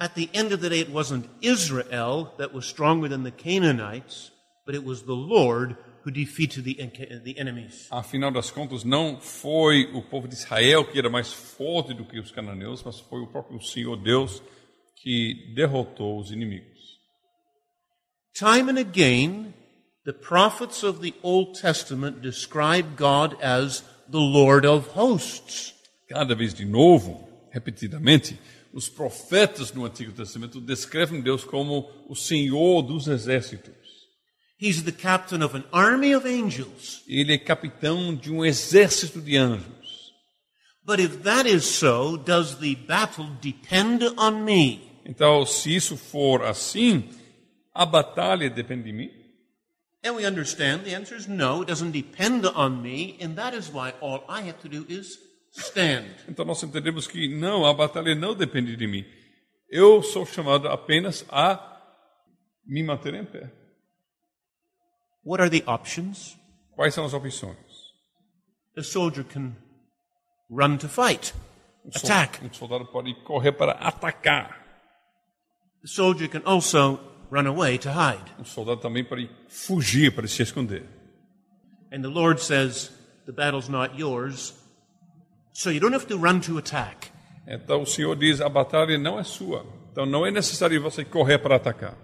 At the end of the day, it wasn't Israel that was stronger than the Canaanites, but it was the Lord who defeated the, the enemies. Afinal das contas, não foi o povo de Israel que era mais forte do que os cananeus, mas foi o próprio Senhor Deus que derrotou os inimigos. Time and again, the prophets of the Old Testament describe God as the Lord of hosts. Cada vez de novo, repetidamente, os profetas no Antigo Testamento descrevem Deus como o Senhor dos exércitos. He's the captain of an army of angels. Ele é capitão de um exército de anjos. But if that is so, does the battle depend on me? Então, se isso for assim, a batalha depende de mim? And we understand the answer is no, it doesn't depend on me, and that is why all I have to do is stand. Então nós entendemos que não, a batalha não depende de mim. Eu sou chamado apenas a me manter em pé. What are the options? Quais são as opções? A soldier can run to fight, Um attack. Um soldado pode correr para atacar. The soldier can also run away to hide. Um soldado também pode fugir, para se esconder. And the Lord says, the battle's not yours, so you don't have to run to attack. Então o Senhor diz: a batalha não é sua. Então não é necessário você correr para atacar.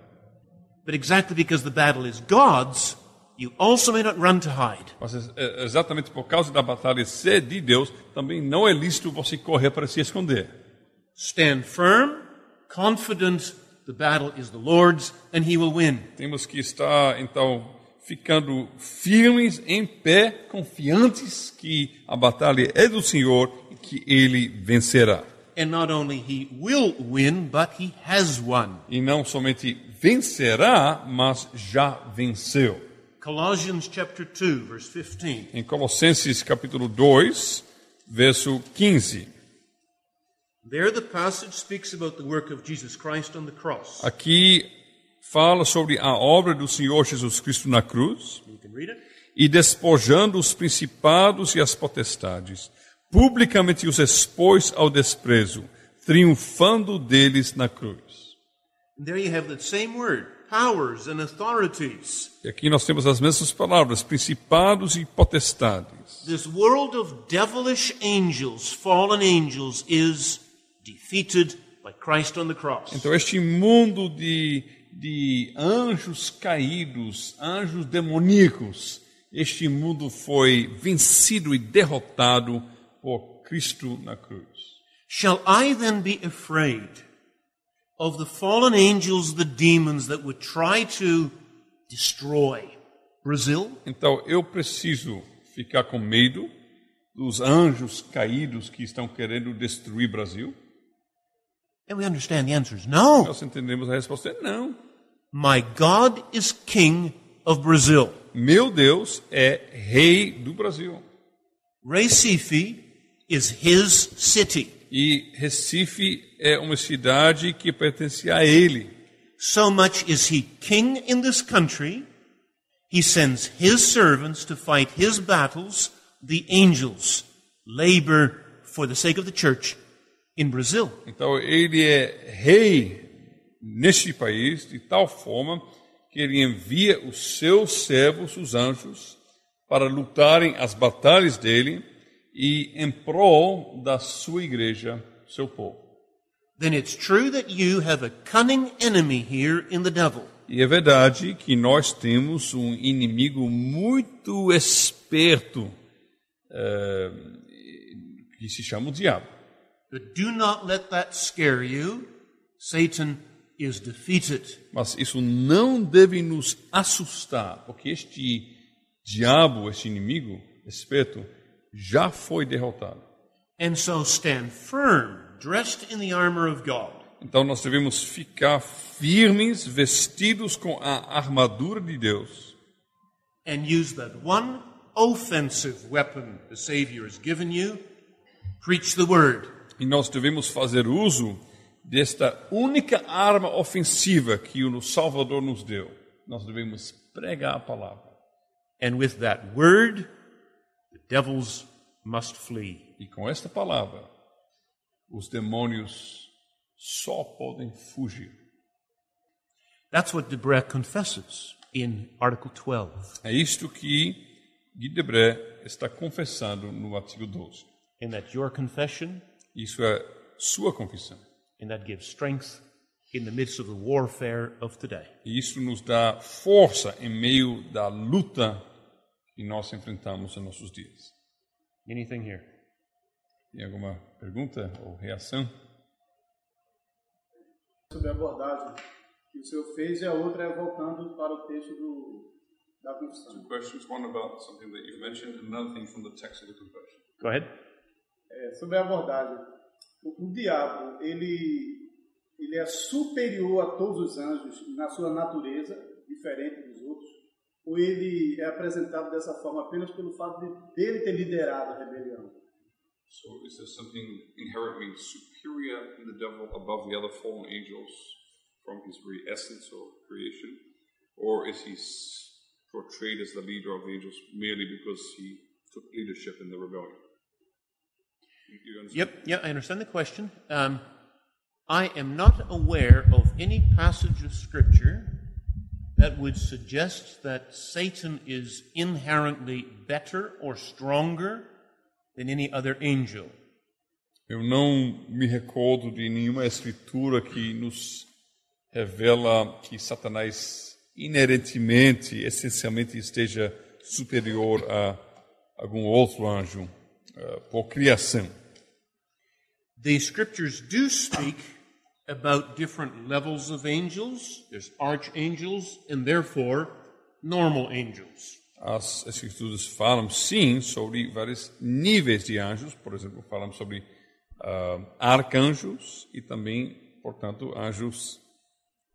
But exactly because the battle is God's, you also may not run to hide. Mas exatamente por causa da batalha ser de Deus, também não é lícito você correr para se esconder. Stand firm, confident the battle is the Lord's, and he will win. Temos que estar, então, ficando firmes, em pé, confiantes que a batalha é do Senhor e que Ele vencerá. And not only he will win, but he has won. E não somente vencerá, mas já venceu. Colossians chapter 2, verse 15. Em Colossenses capítulo 2, verso 15. Aqui fala sobre a obra do Senhor Jesus Cristo na cruz. E despojando os principados e as potestades, publicamente os expôs ao desprezo, triunfando deles na cruz. And there you have that same word, powers and authorities. E aqui nós temos as mesmas palavras, principados e potestades. This world of devilish angels, fallen angels, is defeated by Christ on the cross. Então, este mundo de, de anjos caídos, anjos demoníacos, este mundo foi vencido e derrotado por Cristo na cruz. Shall I then be afraid of the fallen angels, the demons that would try to destroy Brazil? Então eu preciso ficar com medo dos anjos caídos que estão querendo destruir Brasil? And we understand the answer is no. Nós entendemos a resposta é não. My God is king of Brazil. Meu Deus é rei do Brasil. Recife is his city. E Recife é uma cidade que pertence a ele. So much is he king in this country, he sends his servants to fight his battles. The angels labor for the sake of the church in Brazil. Então ele é rei neste país de tal forma que ele envia os seus servos, os anjos, para lutarem as batalhas dele e em prol da sua igreja, seu povo. Then it's true that you have a cunning enemy here in the devil. E é verdade que nós temos um inimigo muito esperto eh, que se chama o diabo. But do not let that scare you. Satan is defeated. Mas isso não deve nos assustar, porque este diabo, este inimigo esperto, já foi derrotado. And so stand firm, dressed in the armor of God. Então nós devemos ficar firmes, vestidos com a armadura de Deus. and use that one offensive weapon the Savior has given you preach the word. E nós devemos fazer uso desta única arma ofensiva que o Salvador nos deu. Nós devemos pregar a palavra. And with that word, the devils must flee. E com esta palavra, os demônios só podem fugir. That's what Debré confesses in Article 12. É isto que Guy Debré está confessando no artigo 12. And that your confession, Isso é sua confissão. and that gives strength in the midst of the warfare of today. E isso nos dá força em meio da luta que nós enfrentamos em nossos dias. Anything here? Tem alguma pergunta ou reação? sobre a abordagem que o senhor fez e a outra é voltando para o texto do, da confissão. questions. One about something that you've mentioned, and another thing from the text of the confession. Go ahead. É, sobre a abordagem, o, o diabo ele ele é superior a todos os anjos na sua natureza, diferente dos outros, ou ele é apresentado dessa forma apenas pelo fato de dele ter liderado a rebelião? So, is there something inherently superior in the devil above the other fallen angels from his very essence or creation? Or is he portrayed as the leader of the angels merely because he took leadership in the rebellion? Yep, yeah, I understand the question. Um, I am not aware of any passage of Scripture that would suggest that Satan is inherently better or stronger than any other angel. Eu não me recordo de nenhuma escritura que nos revela que Satanás inerentemente, essencialmente, esteja superior a algum outro anjo por criação. The Scriptures do speak about different levels of angels. There's archangels and therefore normal angels. As escrituras falam, sim, sobre vários níveis de anjos, por exemplo, falam sobre ah, arcanjos e também, portanto, anjos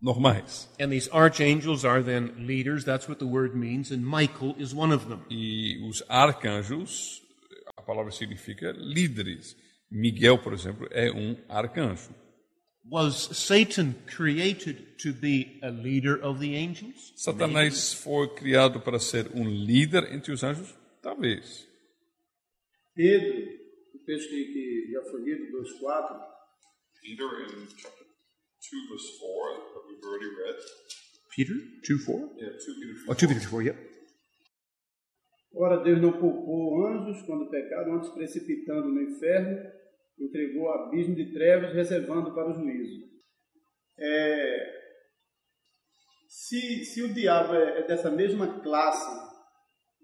normais. And these archangels are then leaders. That's what the word means. And Michael is one of them. E os arcanjos, palavra significa líderes. Miguel, por exemplo, é um arcanjo. Was Satan created to be a leader of the angels? Satanás foi criado para ser um líder entre os anjos? Talvez. Pedro, o texto que, que já foi lido, 2,4, Peter in chapter 2 verse 4 that we've already read. Peter 2 4? Yeah, 2 Peter Oh, 2 Peter 2 4, yep. Ora, Deus não poupou anjos quando pecaram, antes precipitando no inferno, entregou ao abismo de trevas, reservando para o juízo. É, se, se o diabo é, é dessa mesma classe,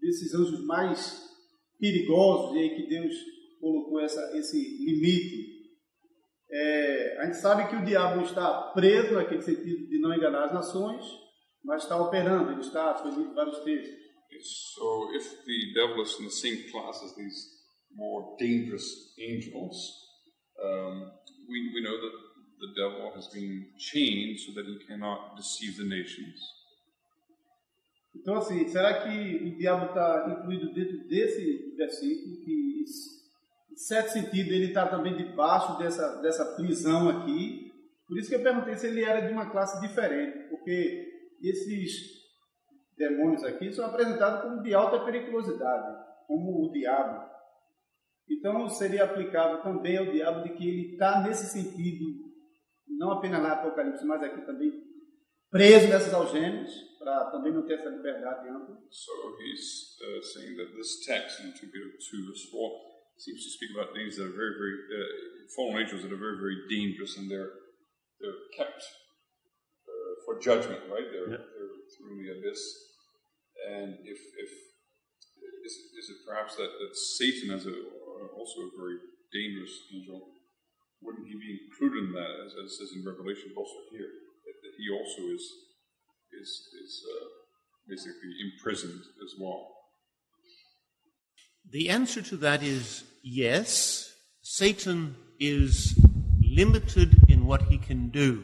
desses anjos mais perigosos, e aí que Deus colocou essa, esse limite, é, a gente sabe que o diabo está preso naquele sentido de não enganar as nações, mas está operando, ele está, foi vários textos. So if the devil is in the same class as these more dangerous angels, um, we, we know that the devil has been chained so that he cannot deceive the nations. Então, assim, será que o diabo está incluído dentro desse versículo? Que, em certo sentido, ele está também debaixo dessa, dessa prisão aqui. Por isso que eu perguntei se ele era de uma classe diferente, porque esses demônios aqui são apresentados como de alta periculosidade, como o diabo. Então, seria aplicável também ao diabo de que ele está nesse sentido, não apenas lá no Apocalipse, mas aqui também, preso nessas algemas, para também não ter essa liberdade ampla. So he's uh, saying that this text in 2 Peter 2 verse 4 seems to speak about things that are very, very, uh, fallen angels that are very, very dangerous and they're, they're kept uh, for judgment, right? They're, they're through the abyss. And if, if is, is it perhaps that, that Satan, as a, also a very dangerous angel, wouldn't he be included in that, as, as it says in Revelation, also here, that, that he also is is is uh, basically imprisoned as well? The answer to that is yes. Satan is limited in what he can do.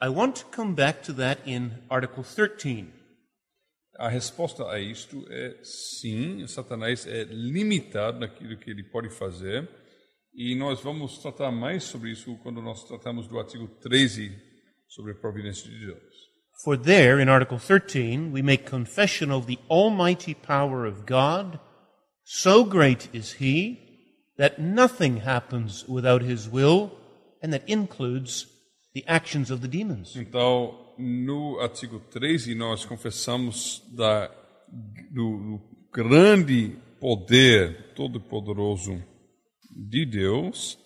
I want to come back to that in Article 13. A resposta a isto é sim, Satanás é limitado naquilo que ele pode fazer, e nós vamos tratar mais sobre isso quando nós tratamos do artigo 13 sobre a providência de Deus. For there, in Article 13, we make confession of the almighty power of God. So great is He that nothing happens without His will, and that includes the actions of the demons. Então, no artigo 13, nós confessamos da, do, do grande poder todo-poderoso de Deus,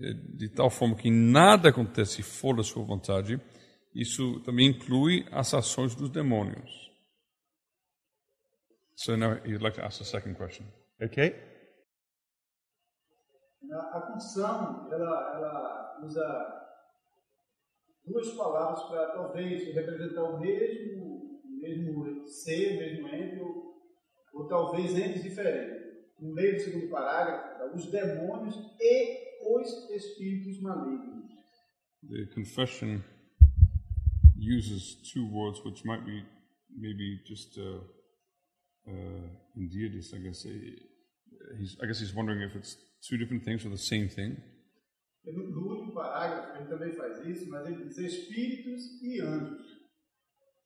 eh, de tal forma que nada acontece fora da sua vontade. Isso também inclui as ações dos demônios. So now you'd like to ask the second question. Okay? A confissão, ela, ela usa duas palavras para talvez representar o mesmo, o mesmo ser, o mesmo ente, ou, ou talvez entes diferentes. No meio do segundo parágrafo, os demônios e os espíritos malignos. The confession uses two words which might be maybe just uh, uh, deities, I guess. He's, I guess he's wondering if it's two different things or the same thing. No, parágrafo, ele também faz isso, mas ele diz espíritos e anjos.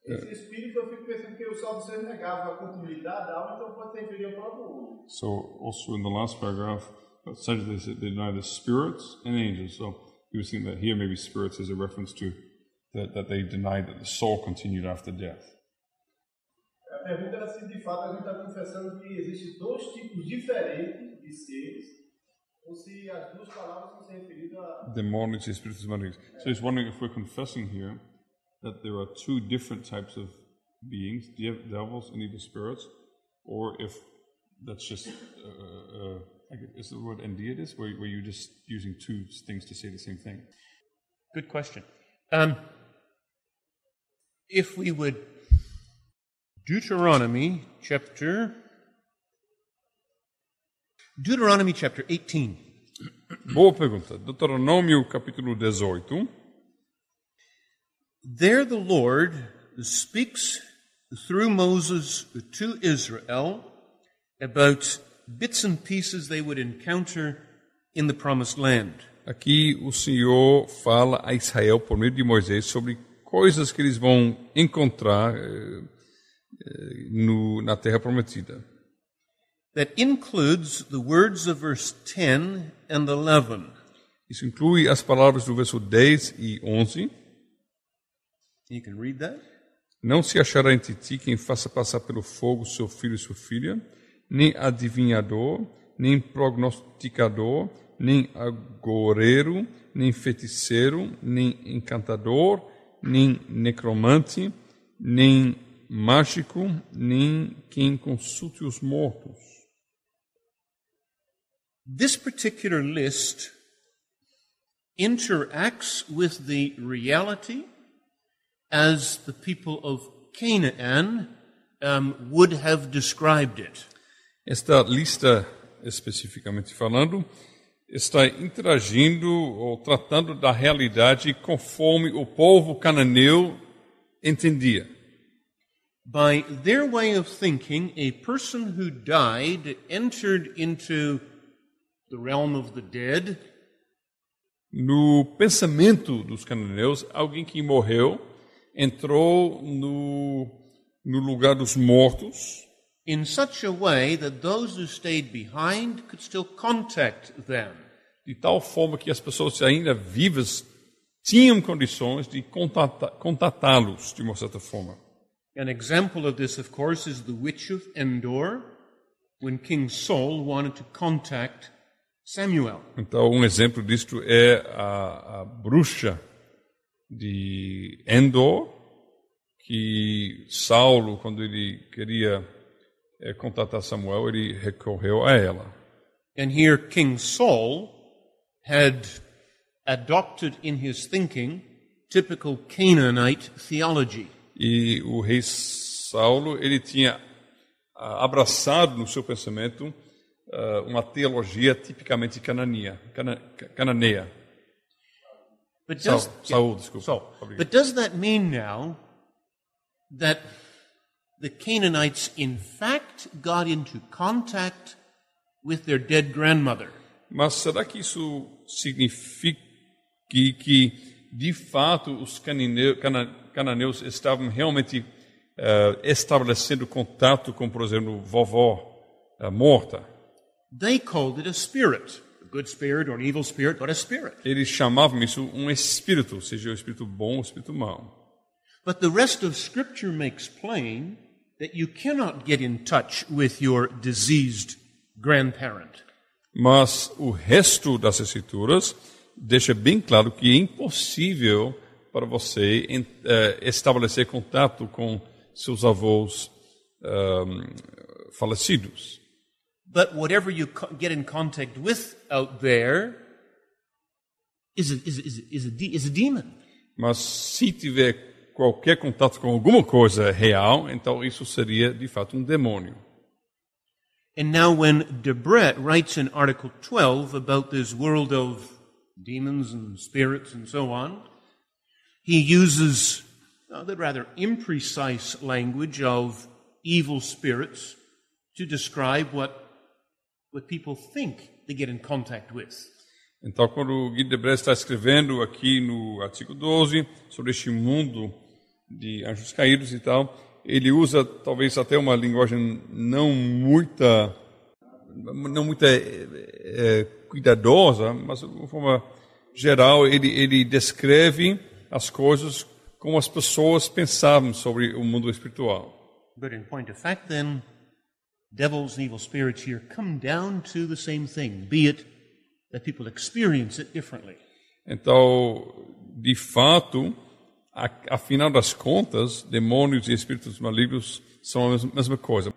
Esse espírito, eu fico pensando que o Salmo 6 negava a continuidade da alma, então pode se referir ao próprio homem. So also in the last paragraph, said they deny the spirits and angels. So he was thinking that here maybe spirits is a reference to that, that they denied that the soul continued after death. A pergunta era se de fato a gente está confessando que existem dois tipos diferentes de seres, ou se as duas palavras estão se referindo a. Demonics and spirits malignos. So he's wondering if we're confessing here that there are two different types of beings, devils and evil spirits, or if that's just, uh, uh, I guess, is the word endeitis, where, where you're just using two things to say the same thing. Good question. Um, if we would, Deuteronomy chapter, Deuteronomy chapter 18. Boa pergunta. Deuteronômio capítulo 18. There the Lord speaks through Moses to Israel about bits and pieces they would encounter in the promised land. Aqui o Senhor fala a Israel por meio de Moisés sobre coisas que eles vão encontrar eh, eh, no, na Terra Prometida. That includes the words of verse 10 and 11. Isso inclui as palavras do verso 10 e 11. You can read that. Não se achará entre ti quem faça passar pelo fogo seu filho e sua filha, nem adivinhador, nem prognosticador, nem agoreiro, nem feiticeiro, nem encantador, nem necromante, nem mágico, nem quem consulte os mortos. This particular list interacts with the reality as the people of Canaan um, would have described it. Esta lista, especificamente falando, está interagindo ou tratando da realidade conforme o povo cananeu entendia. By their way of thinking, a person who died entered into No pensamento dos cananeus, alguém que morreu entrou no, no lugar dos mortos in such a way that those who stayed behind could still contact them. de tal forma que as pessoas ainda vivas tinham condições de contatá-los de uma certa forma. An example of this, of course, is the witch of Endor, when King Saul wanted to contact Samuel. Então, um exemplo disto é a, a bruxa de Endor, que Saulo, quando ele queria é, contatar Samuel, ele recorreu a ela. And here King Saul had adopted in his thinking typical Canaanite theology. E o rei Saulo, ele tinha ah, abraçado no seu pensamento ah, uma teologia tipicamente canania, cana, cananeia. But Saul, does, Saul, desculpa. Saul. But does that mean now that the Canaanites in fact got into contact with their dead grandmother? Mas será que isso significa que, que de fato, os cananeu- cana- cananeus estavam realmente eh, estabelecendo contato com, por exemplo, vovó eh, morta? They called it a spirit, a good spirit or an evil spirit, but a spirit. Eles chamavam isso um espírito, seja o espírito bom ou o espírito mau. But the rest of Scripture makes plain that you cannot get in touch with your diseased grandparent. Mas o resto das escrituras deixa bem claro que é impossível para você eh, estabelecer contato com seus avós ahm, falecidos. But whatever you get in contact with out there is a, is is is a, de- is a demon. Mas se tiver qualquer contato com alguma coisa real, então isso seria de fato um demônio. And now, when Debret writes in Article 12 about this world of demons and spirits and so on, he uses uh, the rather imprecise language of evil spirits to describe what, what people think they get in contact with. Então, quando o Guy Debray está escrevendo aqui no artigo 12 sobre este mundo de anjos caídos e tal, ele usa talvez até uma linguagem não muita, não muita eh, eh, cuidadosa, mas de uma forma geral ele, ele descreve as coisas como as pessoas pensavam sobre o mundo espiritual. But in point of fact, then, devils and evil spirits here come down to the same thing, be it that people experience it differently. Então, de fato, afinal das contas, demônios e espíritos malignos são a mesma coisa.